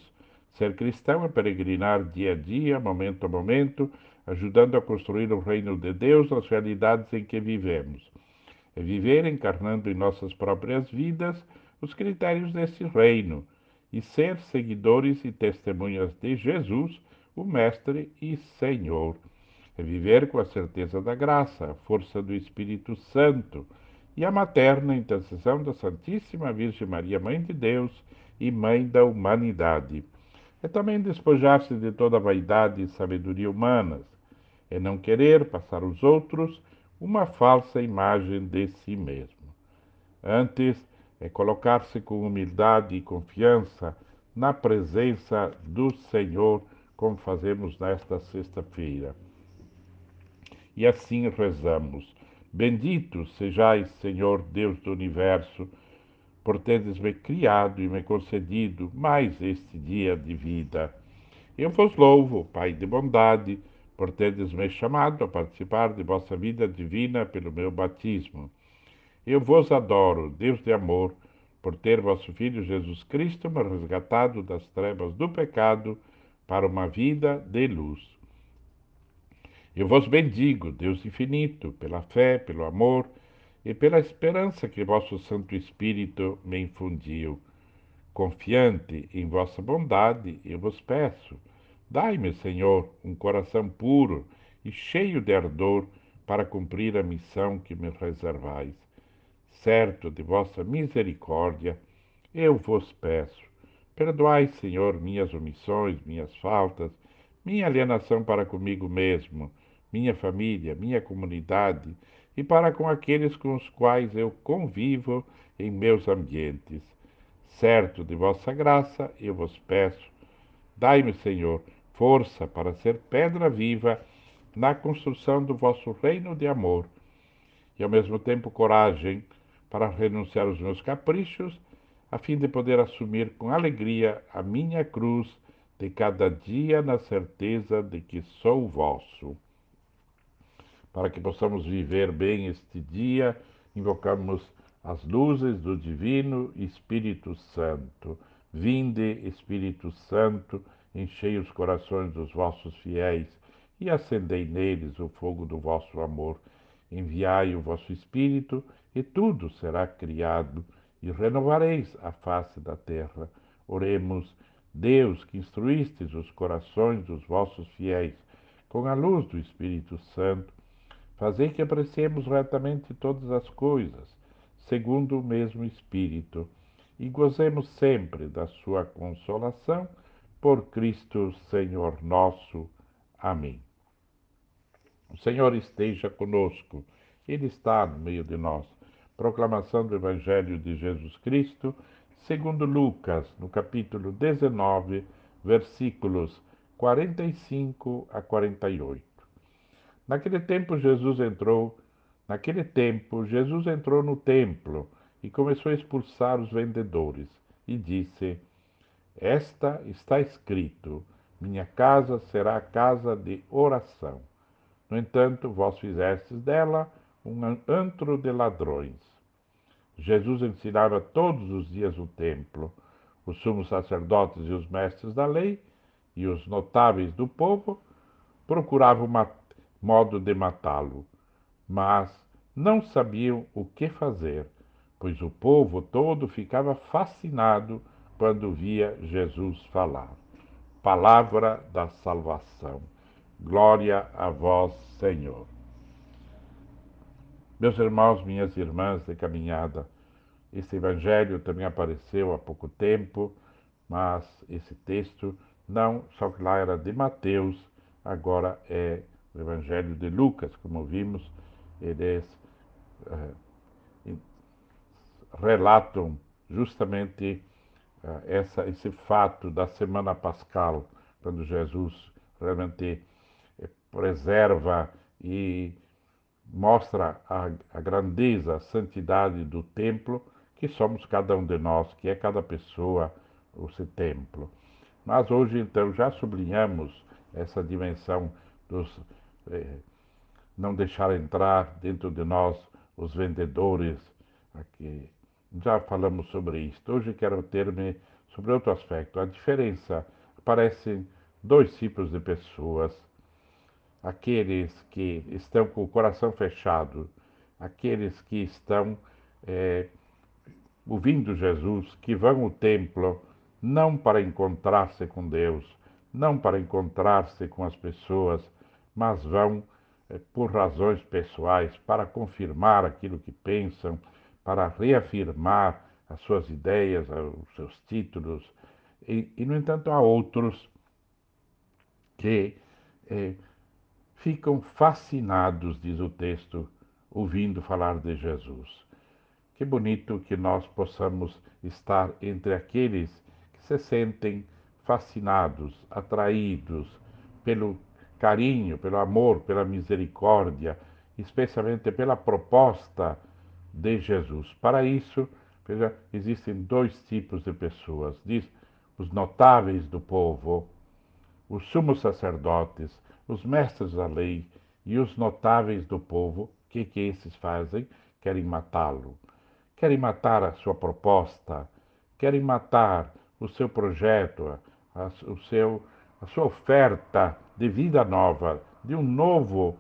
Speaker 2: Ser cristão é peregrinar dia a dia, momento a momento, ajudando a construir o reino de Deus nas realidades em que vivemos. É viver encarnando em nossas próprias vidas os critérios desse reino e ser seguidores e testemunhas de Jesus, o Mestre e Senhor. É viver com a certeza da graça, a força do Espírito Santo e a materna intercessão da Santíssima Virgem Maria, Mãe de Deus e Mãe da humanidade. É também despojar-se de toda vaidade e sabedoria humanas. É não querer passar aos outros uma falsa imagem de si mesmo. Antes, é colocar-se com humildade e confiança na presença do Senhor, como fazemos nesta sexta-feira. E assim rezamos: Bendito sejais, Senhor Deus do universo, por teres me criado e me concedido mais este dia de vida. Eu vos louvo, Pai de bondade, por teres me chamado a participar de vossa vida divina pelo meu batismo. Eu vos adoro, Deus de amor, por ter vosso Filho Jesus Cristo me resgatado das trevas do pecado para uma vida de luz. Eu vos bendigo, Deus infinito, pela fé, pelo amor e pela esperança que vosso Santo Espírito me infundiu. Confiante em vossa bondade, eu vos peço, dai-me, Senhor, um coração puro e cheio de ardor para cumprir a missão que me reservais certo de vossa misericórdia, eu vos peço. Perdoai, Senhor, minhas omissões, minhas faltas, minha alienação para comigo mesmo, minha família, minha comunidade e para com aqueles com os quais eu convivo em meus ambientes. Certo de vossa graça, eu vos peço. Dai-me, Senhor, força para ser pedra viva na construção do vosso reino de amor e, ao mesmo tempo, coragem para renunciar aos meus caprichos, a fim de poder assumir com alegria a minha cruz de cada dia na certeza de que sou vosso. Para que possamos viver bem este dia, invocamos as luzes do Divino Espírito Santo. Vinde, Espírito Santo, enchei os corações dos vossos fiéis e acendei neles o fogo do vosso amor. Enviai o vosso Espírito e tudo será criado, e renovareis a face da terra. Oremos, Deus, que instruístes os corações dos vossos fiéis com a luz do Espírito Santo, fazei que apreciemos retamente todas as coisas, segundo o mesmo Espírito, e gozemos sempre da sua consolação, por Cristo Senhor nosso. Amém. O Senhor esteja conosco, Ele está no meio de nós Proclamação do Evangelho de Jesus Cristo, segundo Lucas, no capítulo 19, versículos 45 a 48. Naquele tempo Jesus entrou, naquele tempo Jesus entrou no templo e começou a expulsar os vendedores e disse: Esta está escrito: minha casa será casa de oração. No entanto, vós fizestes dela um antro de ladrões. Jesus ensinava todos os dias no templo. Os sumos sacerdotes e os mestres da lei e os notáveis do povo procuravam modo de matá-lo, mas não sabiam o que fazer, pois o povo todo ficava fascinado quando via Jesus falar. Palavra da salvação. Glória a vós, Senhor. Meus irmãos, minhas irmãs de caminhada, esse evangelho também apareceu há pouco tempo, mas esse texto não, só que lá era de Mateus, agora é o evangelho de Lucas, como vimos, eles é, relatam justamente uh, essa, esse fato da semana pascal, quando Jesus realmente eh, preserva e mostra a, a grandeza, a santidade do templo, que somos cada um de nós, que é cada pessoa seu templo. Mas hoje, então, já sublinhamos essa dimensão dos. Eh, não deixar entrar dentro de nós os vendedores. Aqui. Já falamos sobre isso. Hoje quero ter-me sobre outro aspecto. A diferença. Aparecem dois tipos de pessoas. Aqueles que estão com o coração fechado, aqueles que estão é, ouvindo Jesus, que vão ao templo não para encontrar-se com Deus, não para encontrar-se com as pessoas, mas vão eh, por razões pessoais para confirmar aquilo que pensam, para reafirmar as suas ideias, os seus títulos. E, e no entanto, há outros que eh, ficam fascinados, diz o texto, ouvindo falar de Jesus. Que bonito que nós possamos estar entre aqueles se sentem fascinados, atraídos pelo carinho, pelo amor, pela misericórdia, especialmente pela proposta de Jesus. Para isso, veja, existem dois tipos de pessoas. Diz os notáveis do povo, os sumos sacerdotes, os mestres da lei e os notáveis do povo, o que, que esses fazem? Querem matá-lo. Querem matar a sua proposta, querem matar o seu projeto, a, o seu, a sua oferta de vida nova, de um novo,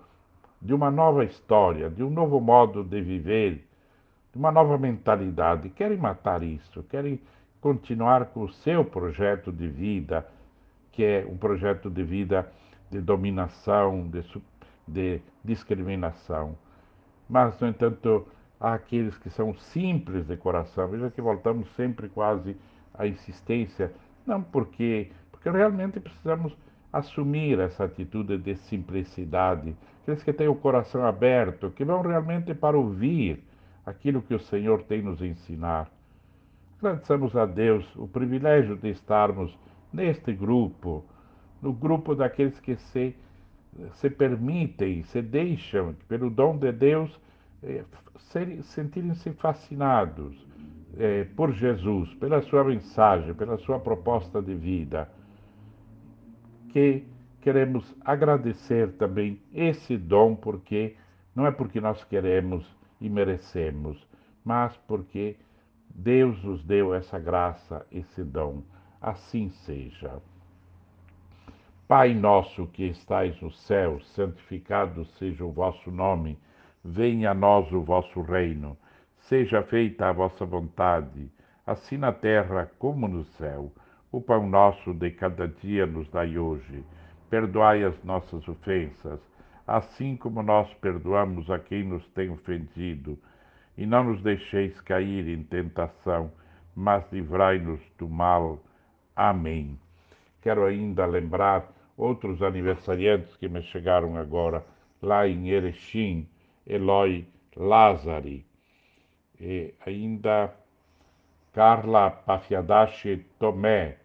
Speaker 2: de uma nova história, de um novo modo de viver, de uma nova mentalidade. Querem matar isso, querem continuar com o seu projeto de vida, que é um projeto de vida de dominação, de, de discriminação. Mas, no entanto, há aqueles que são simples de coração. Veja que voltamos sempre quase a insistência, não porque, porque realmente precisamos assumir essa atitude de simplicidade, aqueles que têm o coração aberto, que vão realmente para ouvir aquilo que o Senhor tem nos ensinar. Agradecemos a Deus o privilégio de estarmos neste grupo, no grupo daqueles que se, se permitem, se deixam, pelo dom de Deus, eh, sentirem-se fascinados é, por Jesus, pela sua mensagem, pela sua proposta de vida, que queremos agradecer também esse dom, porque não é porque nós queremos e merecemos, mas porque Deus nos deu essa graça, esse dom. Assim seja. Pai nosso que estais no céu, santificado seja o vosso nome, venha a nós o vosso reino Seja feita a vossa vontade, assim na terra como no céu. O pão nosso de cada dia nos dai hoje. Perdoai as nossas ofensas, assim como nós perdoamos a quem nos tem ofendido. E não nos deixeis cair em tentação, mas livrai-nos do mal. Amém. Quero ainda lembrar outros aniversariantes que me chegaram agora, lá em Erechim, Eloy Lázari, e ainda Carla Pafiadache Tomé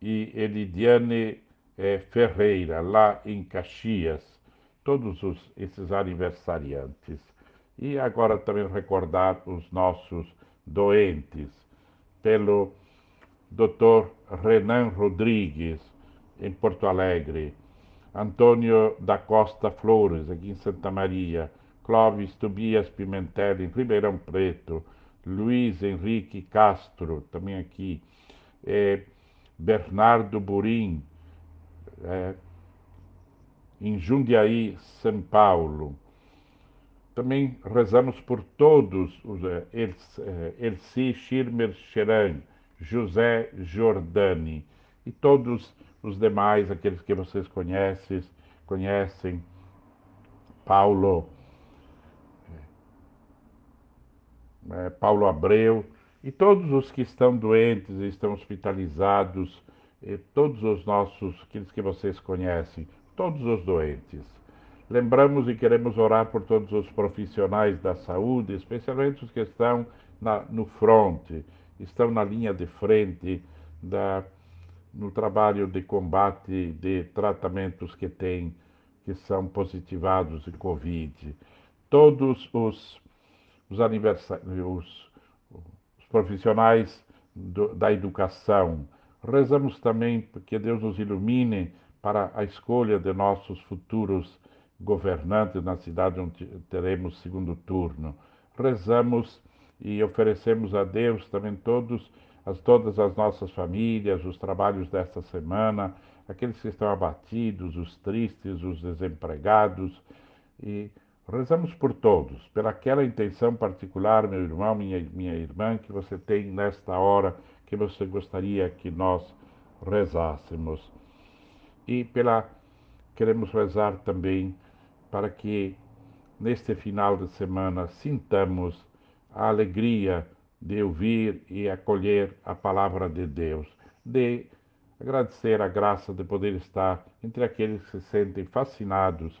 Speaker 2: e Elidiane eh, Ferreira, lá em Caxias, todos os, esses aniversariantes. E agora também recordar os nossos doentes, pelo Dr. Renan Rodrigues, em Porto Alegre, Antônio da Costa Flores, aqui em Santa Maria, Clóvis Tobias Pimentel, em Ribeirão Preto, Luiz Henrique Castro, também aqui, é, Bernardo Burim, é, em Jundiaí, São Paulo, também rezamos por todos os Elci Schirmer Cheran, José Jordani e todos os demais, aqueles que vocês conhecem, conhecem, Paulo, é, Paulo Abreu e todos os que estão doentes, estão hospitalizados, todos os nossos, aqueles que vocês conhecem, todos os doentes. Lembramos e queremos orar por todos os profissionais da saúde, especialmente os que estão na, no fronte, estão na linha de frente da, no trabalho de combate de tratamentos que têm, que são positivados de Covid. Todos os, os, aniversários, os profissionais do, da educação. Rezamos também que Deus nos ilumine para a escolha de nossos futuros governantes na cidade onde teremos segundo turno. Rezamos e oferecemos a Deus também todos as, todas as nossas famílias, os trabalhos desta semana, aqueles que estão abatidos, os tristes, os desempregados e rezamos por todos, pela aquela intenção particular, meu irmão, minha, minha irmã, que você tem nesta hora, que você gostaria que nós rezássemos. E pela queremos rezar também para que neste final de semana sintamos a alegria de ouvir e acolher a palavra de Deus, de agradecer a graça de poder estar entre aqueles que se sentem fascinados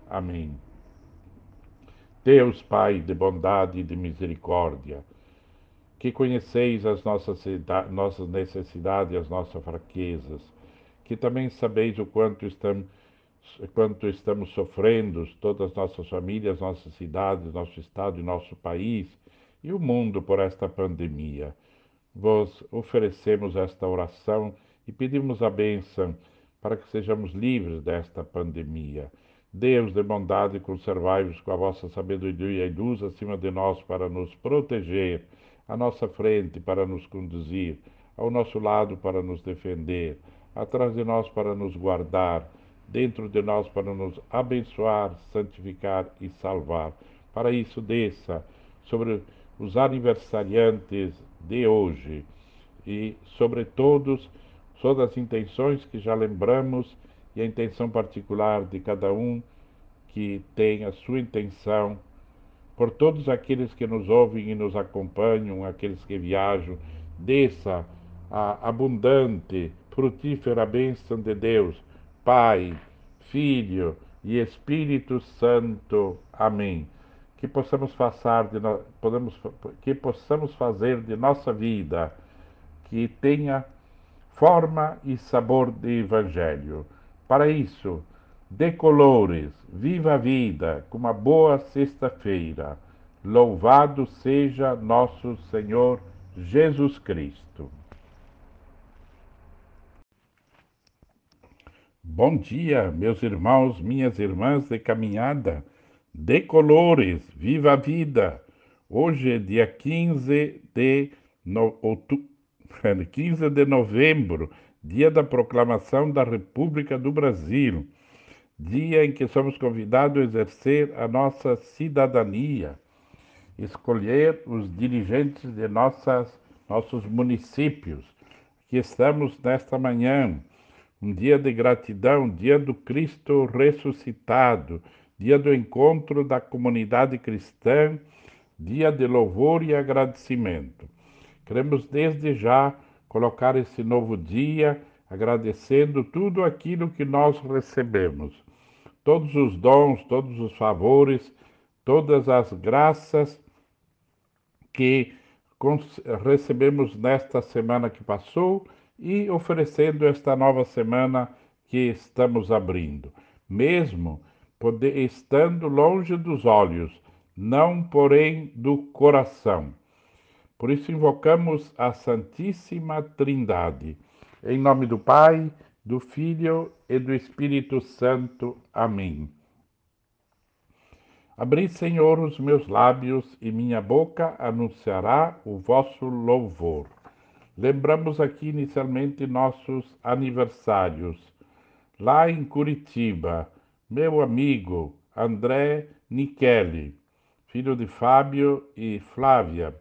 Speaker 2: Amém. Deus Pai de bondade e de misericórdia, que conheceis as nossas, necessidades e as nossas fraquezas, que também sabeis o quanto estamos, quanto estamos sofrendo, todas as nossas famílias, nossas cidades, nosso estado e nosso país e o mundo por esta pandemia. Vos oferecemos esta oração e pedimos a bênção para que sejamos livres desta pandemia. Deus de bondade, conservai-vos com a vossa sabedoria e luz acima de nós para nos proteger, à nossa frente para nos conduzir, ao nosso lado para nos defender atrás de nós para nos guardar, dentro de nós para nos abençoar, santificar e salvar. Para isso, desça sobre os aniversariantes de hoje e sobre todos, todas as intenções que já lembramos e a intenção particular de cada um que tem a sua intenção, por todos aqueles que nos ouvem e nos acompanham, aqueles que viajam, desça a abundante frutífera bênção de Deus, Pai, Filho e Espírito Santo. Amém. Que possamos, passar de no... Podemos... que possamos fazer de nossa vida que tenha forma e sabor de Evangelho. Para isso, de colores, viva a vida, com uma boa sexta-feira. Louvado seja nosso Senhor Jesus Cristo. Bom dia, meus irmãos, minhas irmãs de caminhada, de colores, viva a vida! Hoje é dia 15 de, no... 15 <laughs> de novembro, dia da proclamação da República do Brasil, dia em que somos convidados a exercer a nossa cidadania, escolher os dirigentes de nossas, nossos municípios. Aqui estamos nesta manhã um dia de gratidão, dia do Cristo ressuscitado, dia do encontro da comunidade cristã, dia de louvor e agradecimento. Queremos desde já colocar esse novo dia agradecendo tudo aquilo que nós recebemos, todos os dons, todos os favores, todas as graças que recebemos nesta semana que passou e oferecendo esta nova semana que estamos abrindo. Mesmo poder, estando longe dos olhos, não porém do coração. Por isso invocamos a Santíssima Trindade. Em nome do Pai, do Filho e do Espírito Santo. Amém. Abri, Senhor, os meus lábios e minha boca anunciará o vosso louvor. Lembramos aqui inicialmente nossos aniversários. Lá em Curitiba, meu amigo André Nicheli, filho de Fábio e Flávia,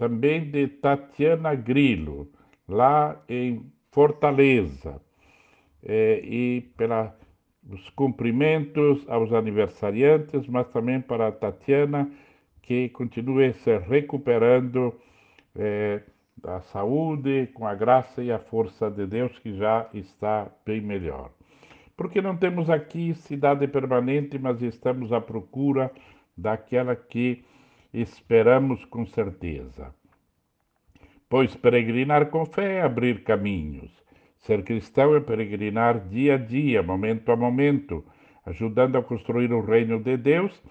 Speaker 2: também de Tatiana Grilo, lá em Fortaleza, é, e pelos cumprimentos aos aniversariantes, mas também para a Tatiana, que continue se recuperando é, da saúde, com a graça e a força de Deus, que já está bem melhor. Porque não temos aqui cidade permanente, mas estamos à procura daquela que esperamos com certeza. Pois peregrinar com fé é abrir caminhos. Ser cristão é peregrinar dia a dia, momento a momento, ajudando a construir o reino de Deus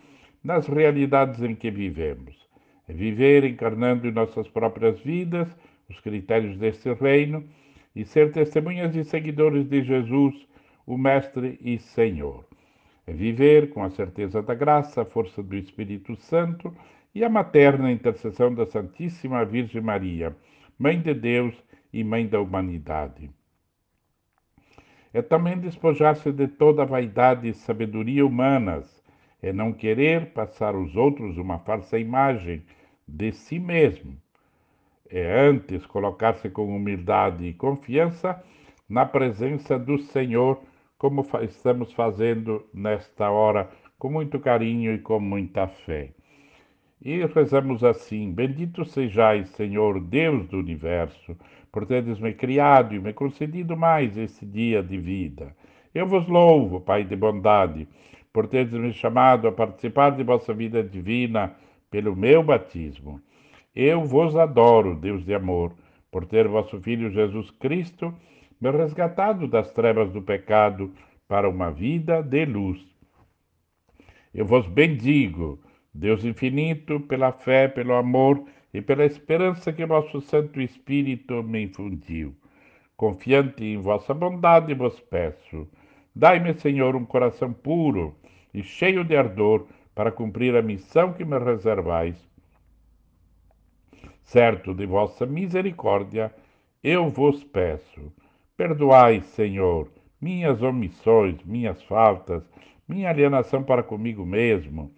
Speaker 2: nas realidades em que vivemos. É viver encarnando em nossas próprias vidas os critérios deste reino e ser testemunhas e seguidores de Jesus, o Mestre e Senhor. É viver com a certeza da graça, a força do Espírito Santo e a materna intercessão da Santíssima Virgem Maria, Mãe de Deus e Mãe da humanidade. É também despojar-se de toda a vaidade e sabedoria humanas, é não querer passar aos outros uma falsa imagem de si mesmo. É antes colocar-se com humildade e confiança na presença do Senhor como estamos fazendo nesta hora, com muito carinho e com muita fé. E rezamos assim: Bendito sejais, Senhor, Deus do universo, por teres me criado e me concedido mais esse dia de vida. Eu vos louvo, Pai de bondade, por teres me chamado a participar de vossa vida divina pelo meu batismo. Eu vos adoro, Deus de amor, por ter vosso Filho Jesus Cristo me resgatado das trevas do pecado para uma vida de luz. Eu vos bendigo, Deus infinito, pela fé, pelo amor e pela esperança que vosso Santo Espírito me infundiu. Confiante em vossa bondade, vos peço, dai-me, Senhor, um coração puro e cheio de ardor para cumprir a missão que me reservais. Certo de vossa misericórdia, eu vos peço Perdoai, Senhor, minhas omissões, minhas faltas, minha alienação para comigo mesmo,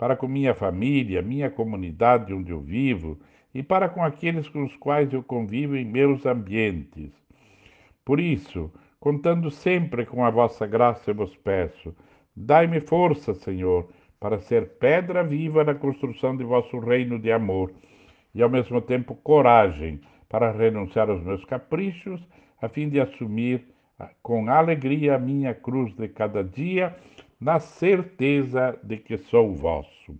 Speaker 2: para com minha família, minha comunidade onde eu vivo e para com aqueles com os quais eu convivo em meus ambientes. Por isso, contando sempre com a vossa graça, eu vos peço, dai-me força, Senhor, para ser pedra viva na construção de vosso reino de amor e, ao mesmo tempo, coragem para renunciar aos meus caprichos a fim de assumir ah, com alegria a minha cruz de cada dia, na certeza de que sou vosso.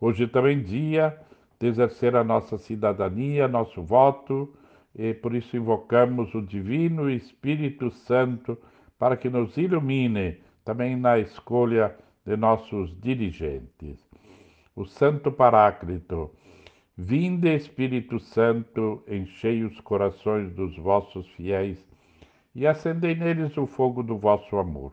Speaker 2: Hoje também dia de exercer a nossa cidadania, nosso voto, e por isso invocamos o Divino Espírito Santo para que nos ilumine também na escolha de nossos dirigentes. O Santo Paráclito, Vinde, Espírito Santo, enchei os corações dos vossos fiéis e acendei neles o fogo do vosso amor.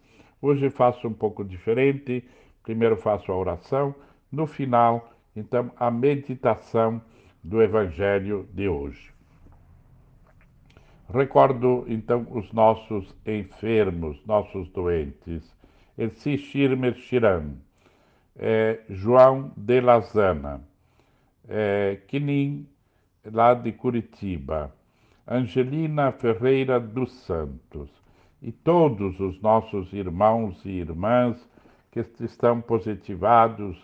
Speaker 2: Hoje faço um pouco diferente. Primeiro faço a oração, no final, então, a meditação do Evangelho de hoje. Recordo, então, os nossos enfermos, nossos doentes. Elci Shirmer Shiram, é, João de Lazana, é, Kinin lá de Curitiba, Angelina Ferreira dos Santos e todos os nossos irmãos e irmãs que estão positivados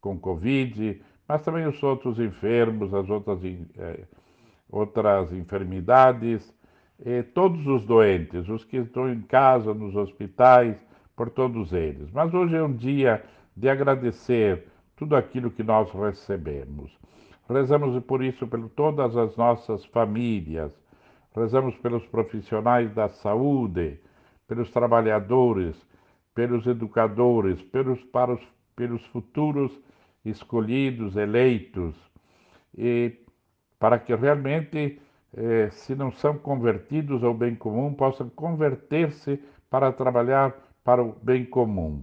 Speaker 2: com Covid, mas também os outros enfermos, as outras, eh, outras enfermidades, todos os doentes, os que estão em casa, nos hospitais, por todos eles. Mas hoje é um dia de agradecer tudo aquilo que nós recebemos. Rezamos por isso por todas as nossas famílias, rezamos pelos profissionais da saúde, pelos trabalhadores, pelos educadores, pelos, para os, pelos futuros escolhidos, eleitos, e para que realmente, eh, se não são convertidos ao bem comum, possam converter-se para trabalhar para o bem comum.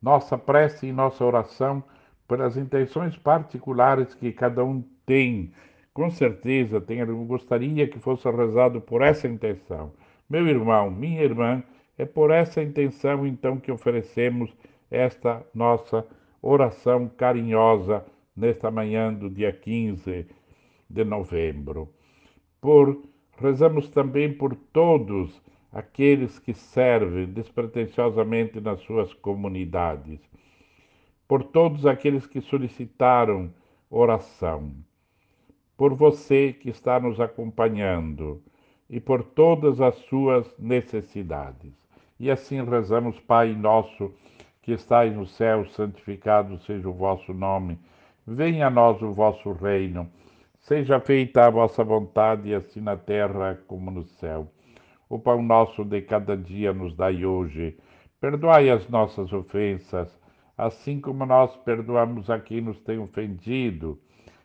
Speaker 2: Nossa prece e nossa oração pelas intenções particulares que cada um tem. Com certeza, eu gostaria que fosse rezado por essa intenção. Meu irmão, minha irmã, é por essa intenção então que oferecemos esta nossa oração carinhosa nesta manhã do dia 15 de novembro. Por rezamos também por todos aqueles que servem despretensiosamente nas suas comunidades por todos aqueles que solicitaram oração, por você que está nos acompanhando e por todas as suas necessidades. E assim rezamos, Pai nosso, que estais no céu, santificado seja o vosso nome. Venha a nós o vosso reino. Seja feita a vossa vontade, assim na terra como no céu. O pão nosso de cada dia nos dai hoje. Perdoai as nossas ofensas assim como nós perdoamos a quem nos tem ofendido.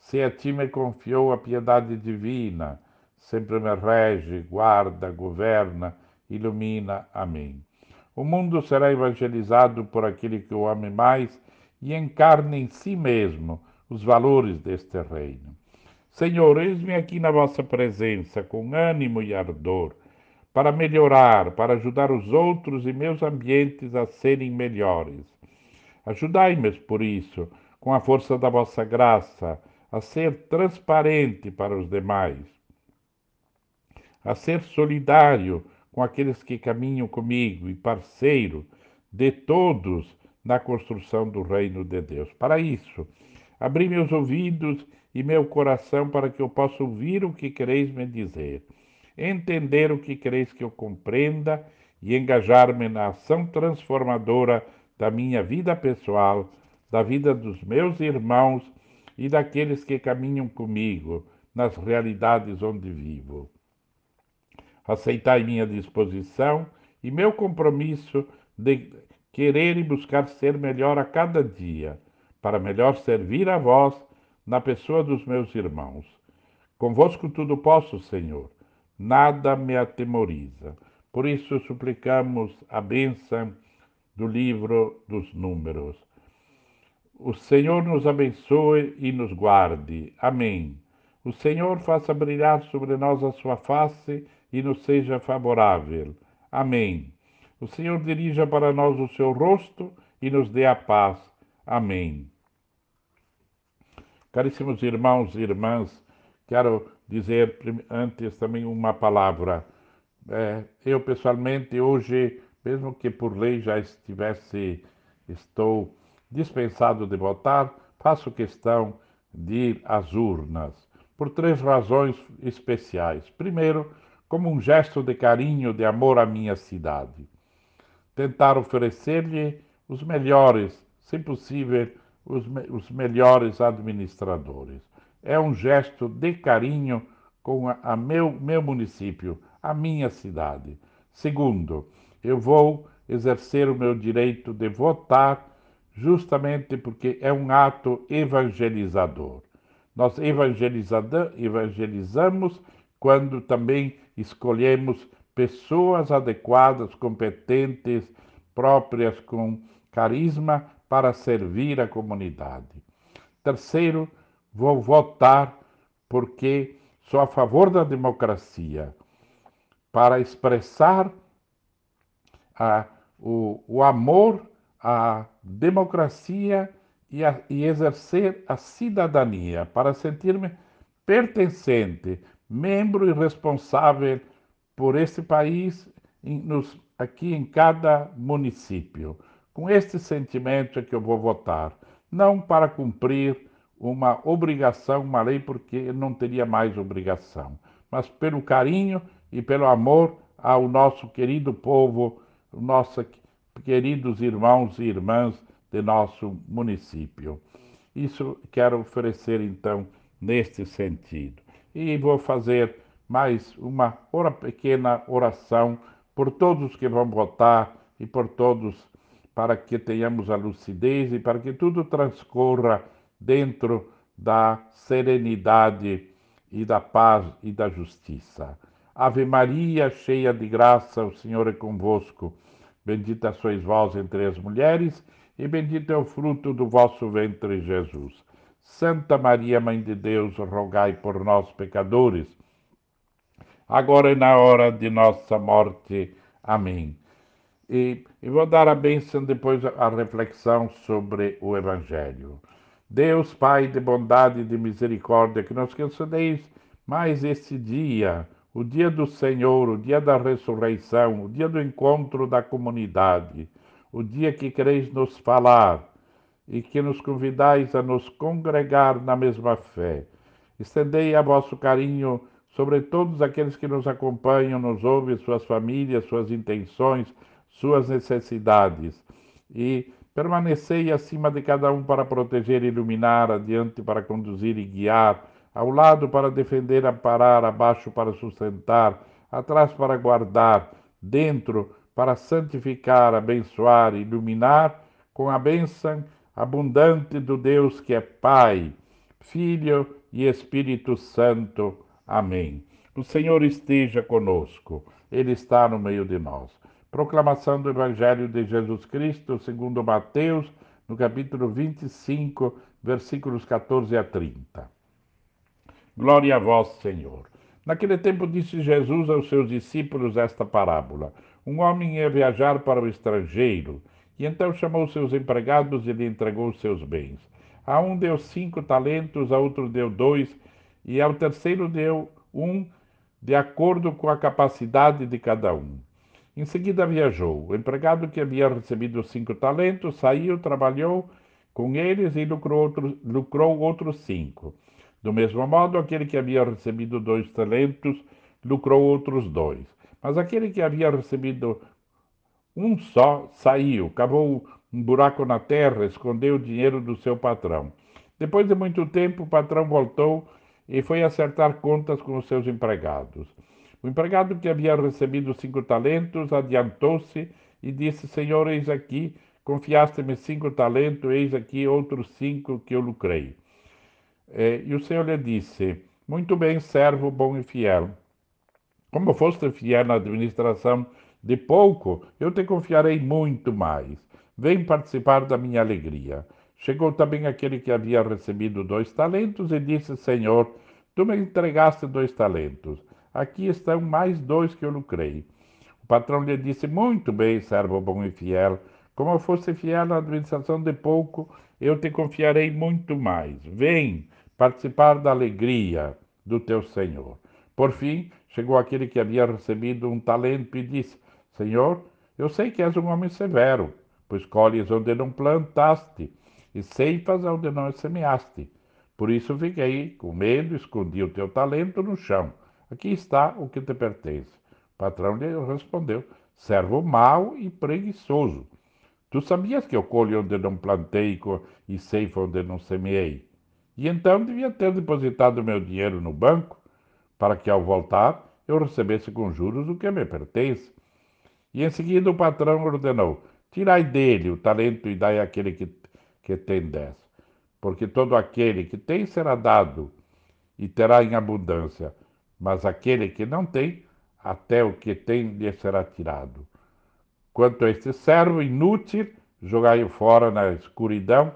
Speaker 2: se a ti me confiou a piedade divina, sempre me rege, guarda, governa, ilumina. Amém. O mundo será evangelizado por aquele que o ame mais e encarne em si mesmo os valores deste reino. Senhor, eis-me aqui na vossa presença com ânimo e ardor para melhorar, para ajudar os outros e meus ambientes a serem melhores. Ajudai-me, por isso, com a força da vossa graça, a ser transparente para os demais, a ser solidário com aqueles que caminham comigo e parceiro de todos na construção do reino de Deus. Para isso, abri meus ouvidos e meu coração para que eu possa ouvir o que quereis me dizer entender o que quereis que eu compreenda e engajar-me na ação transformadora da minha vida pessoal, da vida dos meus irmãos e daqueles que caminham comigo nas realidades onde vivo. Aceitai minha disposição e meu compromisso de querer e buscar ser melhor a cada dia, para melhor servir a vós na pessoa dos meus irmãos. Convosco tudo posso, Senhor nada me atemoriza. Por isso suplicamos a bênção do livro dos Números. O Senhor nos abençoe e nos guarde. Amém. O Senhor faça brilhar sobre nós a sua face e nos seja favorável. Amém. O Senhor dirija para nós o seu rosto e nos dê a paz. Amém. Caríssimos irmãos e irmãs, quero dizer antes também uma palavra. É, eu pessoalmente hoje, mesmo que por lei já estivesse, estou dispensado de votar, faço questão de ir às urnas por três razões especiais. Primeiro, como um gesto de carinho, de amor à minha cidade. Tentar oferecer-lhe os melhores, se possível, os, me os melhores administradores é um gesto de carinho com a, a meu, meu município, a minha cidade. Segundo, eu vou exercer o meu direito de votar justamente porque é um ato evangelizador. Nós evangelizamos quando também escolhemos pessoas adequadas, competentes, próprias, com carisma para servir a comunidade. Terceiro, vou votar porque sou a favor da democracia, para expressar a, o, o amor à democracia e, a, e exercer a cidadania, para sentir-me pertencente, membro e responsável por esse país em, nos, aqui em cada município. Com este sentimento é que eu vou votar, não para cumprir uma obrigação, uma lei, porque não teria mais obrigação, mas pelo carinho e pelo amor ao nosso querido povo, nossos queridos irmãos e irmãs de nosso município. Isso quero oferecer então neste sentido. E vou fazer mais uma pequena oração por todos que vão votar e por todos para que tenhamos a lucidez e para que tudo transcorra dentro da serenidade e da paz e da justiça. Ave Maria, cheia de graça, o Senhor é convosco. Bendita sois vós entre as mulheres, e bendito é o fruto do vosso ventre, Jesus. Santa Maria, Mãe de Deus, rogai por nós, pecadores, agora e na hora de nossa morte. Amém. E, e vou dar a bênção depois a reflexão sobre o Evangelho. Deus, Pai de bondade e de misericórdia, que nos concedeis mais esse dia o dia do Senhor, o dia da ressurreição, o dia do encontro da comunidade, o dia que quereis nos falar e que nos convidais a nos congregar na mesma fé. Estendei a vosso carinho sobre todos aqueles que nos acompanham, nos ouvem, suas famílias, suas intenções, suas necessidades. E permanecei acima de cada um para proteger iluminar, adiante para conduzir e guiar ao lado para defender, amparar, abaixo para sustentar, atrás para guardar, dentro para santificar, abençoar, iluminar, com a bênção abundante do Deus que é Pai, Filho e Espírito Santo. Amém. O Senhor esteja conosco, Ele está no meio de nós. Proclamação do Evangelho de Jesus Cristo, segundo Mateus, no capítulo 25, versículos 14 a 30. Glória a vós, Senhor. Naquele tempo disse Jesus aos seus discípulos esta parábola: Um homem ia viajar para o estrangeiro, e então chamou seus empregados e lhe entregou seus bens. A um deu cinco talentos, a outro deu dois, e ao terceiro deu um, de acordo com a capacidade de cada um. Em seguida viajou. O empregado que havia recebido cinco talentos saiu, trabalhou com eles e lucrou, outro, lucrou outros cinco. Do mesmo modo, aquele que havia recebido dois talentos lucrou outros dois. Mas aquele que havia recebido um só saiu, cavou um buraco na terra, escondeu o dinheiro do seu patrão. Depois de muito tempo, o patrão voltou e foi acertar contas com os seus empregados. O empregado que havia recebido cinco talentos adiantou-se e disse: Senhor, eis aqui, confiaste-me cinco talentos, eis aqui outros cinco que eu lucrei. É, e o Senhor lhe disse: Muito bem, servo bom e fiel. Como foste fiel na administração de pouco, eu te confiarei muito mais. Vem participar da minha alegria. Chegou também aquele que havia recebido dois talentos e disse: Senhor, tu me entregaste dois talentos. Aqui estão mais dois que eu lucrei. O patrão lhe disse: Muito bem, servo bom e fiel. Como foste fiel na administração de pouco, eu te confiarei muito mais. Vem participar da alegria do teu Senhor. Por fim, chegou aquele que havia recebido um talento e disse: Senhor, eu sei que és um homem severo, pois colhes onde não plantaste e ceifas onde não semeaste. Por isso fiquei com medo, escondi o teu talento no chão. Aqui está o que te pertence. O patrão lhe respondeu: Servo mau e preguiçoso. Tu sabias que eu colho onde não plantei e ceifo onde não semeei. E então devia ter depositado meu dinheiro no banco para que ao voltar eu recebesse com juros o que me pertence. E em seguida o patrão ordenou: Tirai dele o talento e dai àquele que, que tem dez. Porque todo aquele que tem será dado e terá em abundância, mas aquele que não tem, até o que tem lhe será tirado. Quanto a este servo inútil, jogai-o fora na escuridão,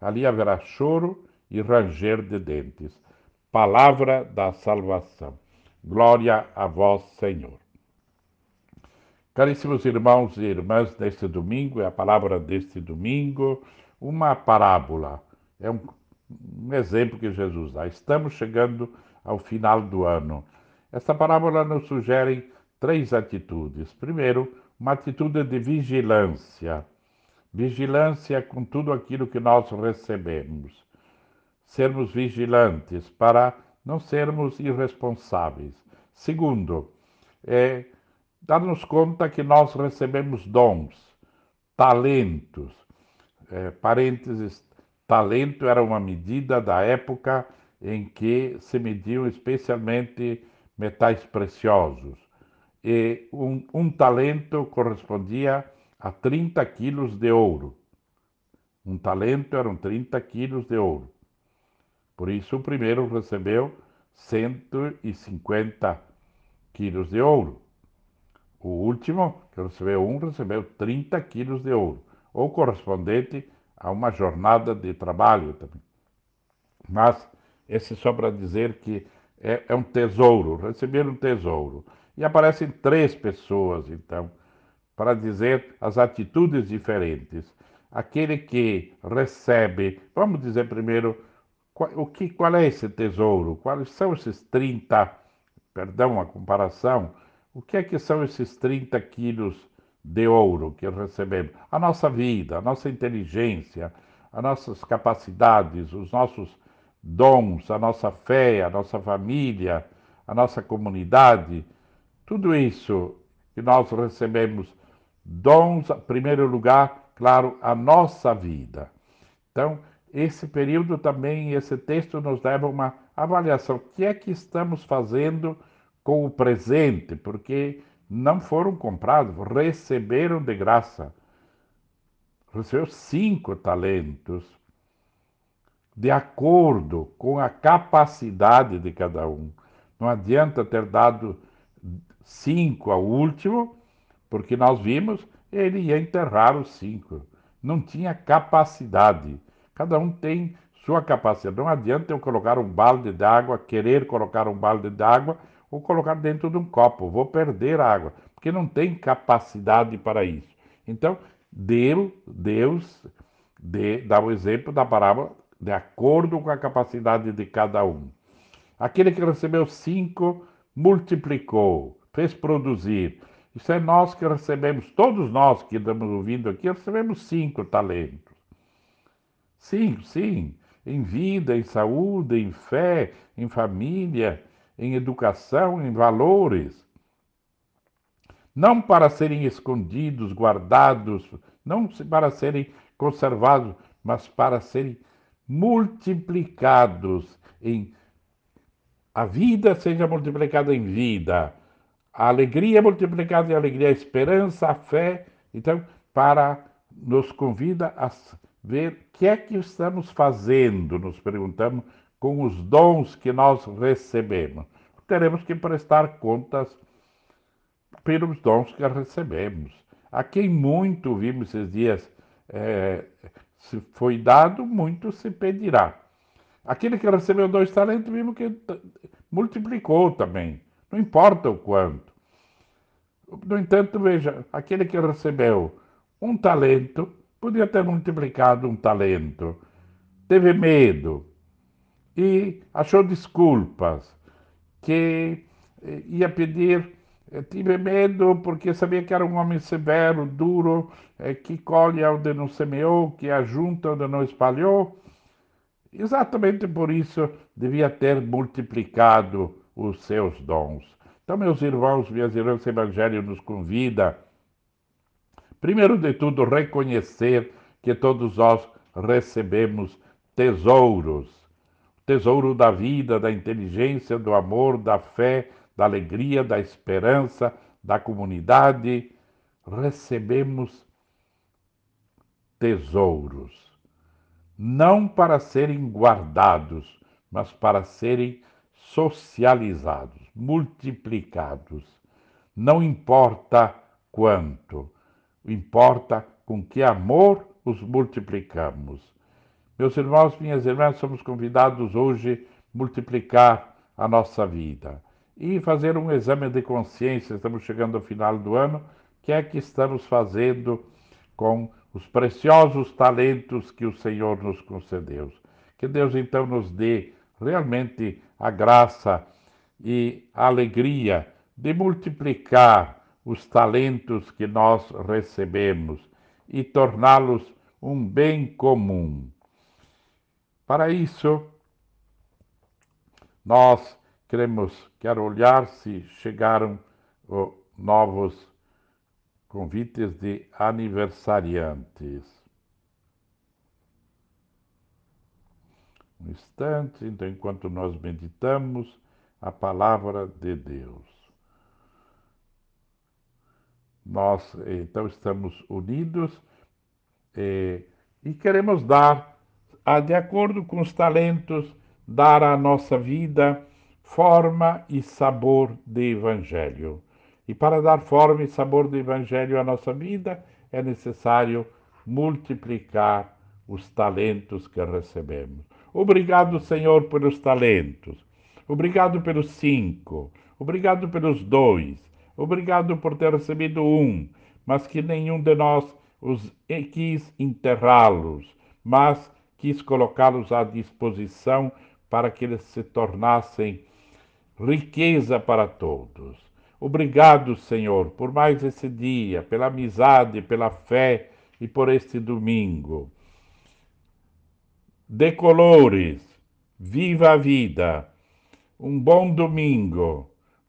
Speaker 2: ali haverá choro e ranger de dentes. Palavra da salvação. Glória a vós, Senhor. Caríssimos irmãos e irmãs, neste domingo, é a palavra deste domingo, uma parábola. É um, um exemplo que Jesus dá. Estamos chegando ao final do ano. Esta parábola nos sugere três atitudes. Primeiro, uma atitude de vigilância. Vigilância com tudo aquilo que nós recebemos. Sermos vigilantes para não sermos irresponsáveis. Segundo, é dar-nos conta que nós recebemos dons, talentos. É, parênteses, talento era uma medida da época em que se mediam especialmente metais preciosos. E um, um talento correspondia a 30 quilos de ouro. Um talento eram 30 quilos de ouro. Por isso, o primeiro recebeu 150 quilos de ouro. O último, que recebeu um, recebeu 30 quilos de ouro, ou correspondente a uma jornada de trabalho também. Mas esse só para dizer que é, é um tesouro, receber um tesouro. E aparecem três pessoas, então, para dizer as atitudes diferentes. Aquele que recebe, vamos dizer primeiro, qual, o que, qual é esse tesouro? Quais são esses 30, perdão a comparação, o que é que são esses 30 quilos de ouro que recebemos? A nossa vida, a nossa inteligência, as nossas capacidades, os nossos dons, a nossa fé, a nossa família, a nossa comunidade, tudo isso que nós recebemos, dons, em primeiro lugar, claro, a nossa vida. Então, esse período também, esse texto nos leva a uma avaliação. O que é que estamos fazendo com o presente? Porque não foram comprados, receberam de graça. Recebeu cinco talentos de acordo com a capacidade de cada um. Não adianta ter dado cinco ao último, porque nós vimos ele ia enterrar os cinco. Não tinha capacidade. Cada um tem sua capacidade. Não adianta eu colocar um balde de água, querer colocar um balde de água ou colocar dentro de um copo. Vou perder a água, porque não tem capacidade para isso. Então, Deus, Deus dá o exemplo da parábola de acordo com a capacidade de cada um. Aquele que recebeu cinco, multiplicou, fez produzir. Isso é nós que recebemos, todos nós que estamos ouvindo aqui, recebemos cinco talentos. Cinco, sim, em vida, em saúde, em fé, em família, em educação, em valores. Não para serem escondidos, guardados, não para serem conservados, mas para serem multiplicados em a vida seja multiplicada em vida, a alegria multiplicada em alegria, a esperança, a fé. Então, para nos convida a ver o que é que estamos fazendo, nos perguntamos, com os dons que nós recebemos. Teremos que prestar contas pelos dons que recebemos. A quem muito vimos esses dias é, se foi dado, muito se pedirá. Aquele que recebeu dois talentos, vimos que multiplicou também, não importa o quanto. No entanto, veja, aquele que recebeu um talento, podia ter multiplicado um talento, teve medo e achou desculpas, que eh, ia pedir eu tive medo porque sabia que era um homem severo, duro, é, que colhe onde não semeou, que ajunta onde não espalhou. Exatamente por isso devia ter multiplicado os seus dons. Então, meus irmãos, minhas irmãs, o Evangelho nos convida, primeiro de tudo, reconhecer que todos nós recebemos tesouros. Tesouro da vida, da inteligência, do amor, da fé, da alegria, da esperança, da comunidade, recebemos tesouros, não para serem guardados, mas para serem socializados, multiplicados. Não importa quanto, importa com que amor os multiplicamos. Meus irmãos, minhas irmãs, somos convidados hoje a multiplicar a nossa vida e fazer um exame de consciência. Estamos chegando ao final do ano. O que é que estamos fazendo com os preciosos talentos que o Senhor nos concedeu? Que Deus então nos dê realmente a graça e a alegria de multiplicar os talentos que nós recebemos e torná-los um bem comum. Para isso, nós queremos, quero olhar se chegaram oh, novos convites de aniversariantes. Um instante, então, enquanto nós meditamos a palavra de Deus. Nós, então, estamos unidos eh, e queremos dar, de acordo com os talentos, dar à nossa vida forma e sabor de Evangelho. E para dar forma e sabor de Evangelho à nossa vida, é necessário multiplicar os talentos que recebemos. Obrigado, Senhor, pelos talentos. Obrigado pelos cinco. Obrigado pelos dois. Obrigado por ter recebido um, mas que nenhum de nós os quis enterrá-los, mas quis colocá-los à disposição para que eles se tornassem riqueza para todos. Obrigado, Senhor, por mais esse dia, pela amizade, pela fé e por este domingo. De colores, viva a vida. Um bom domingo.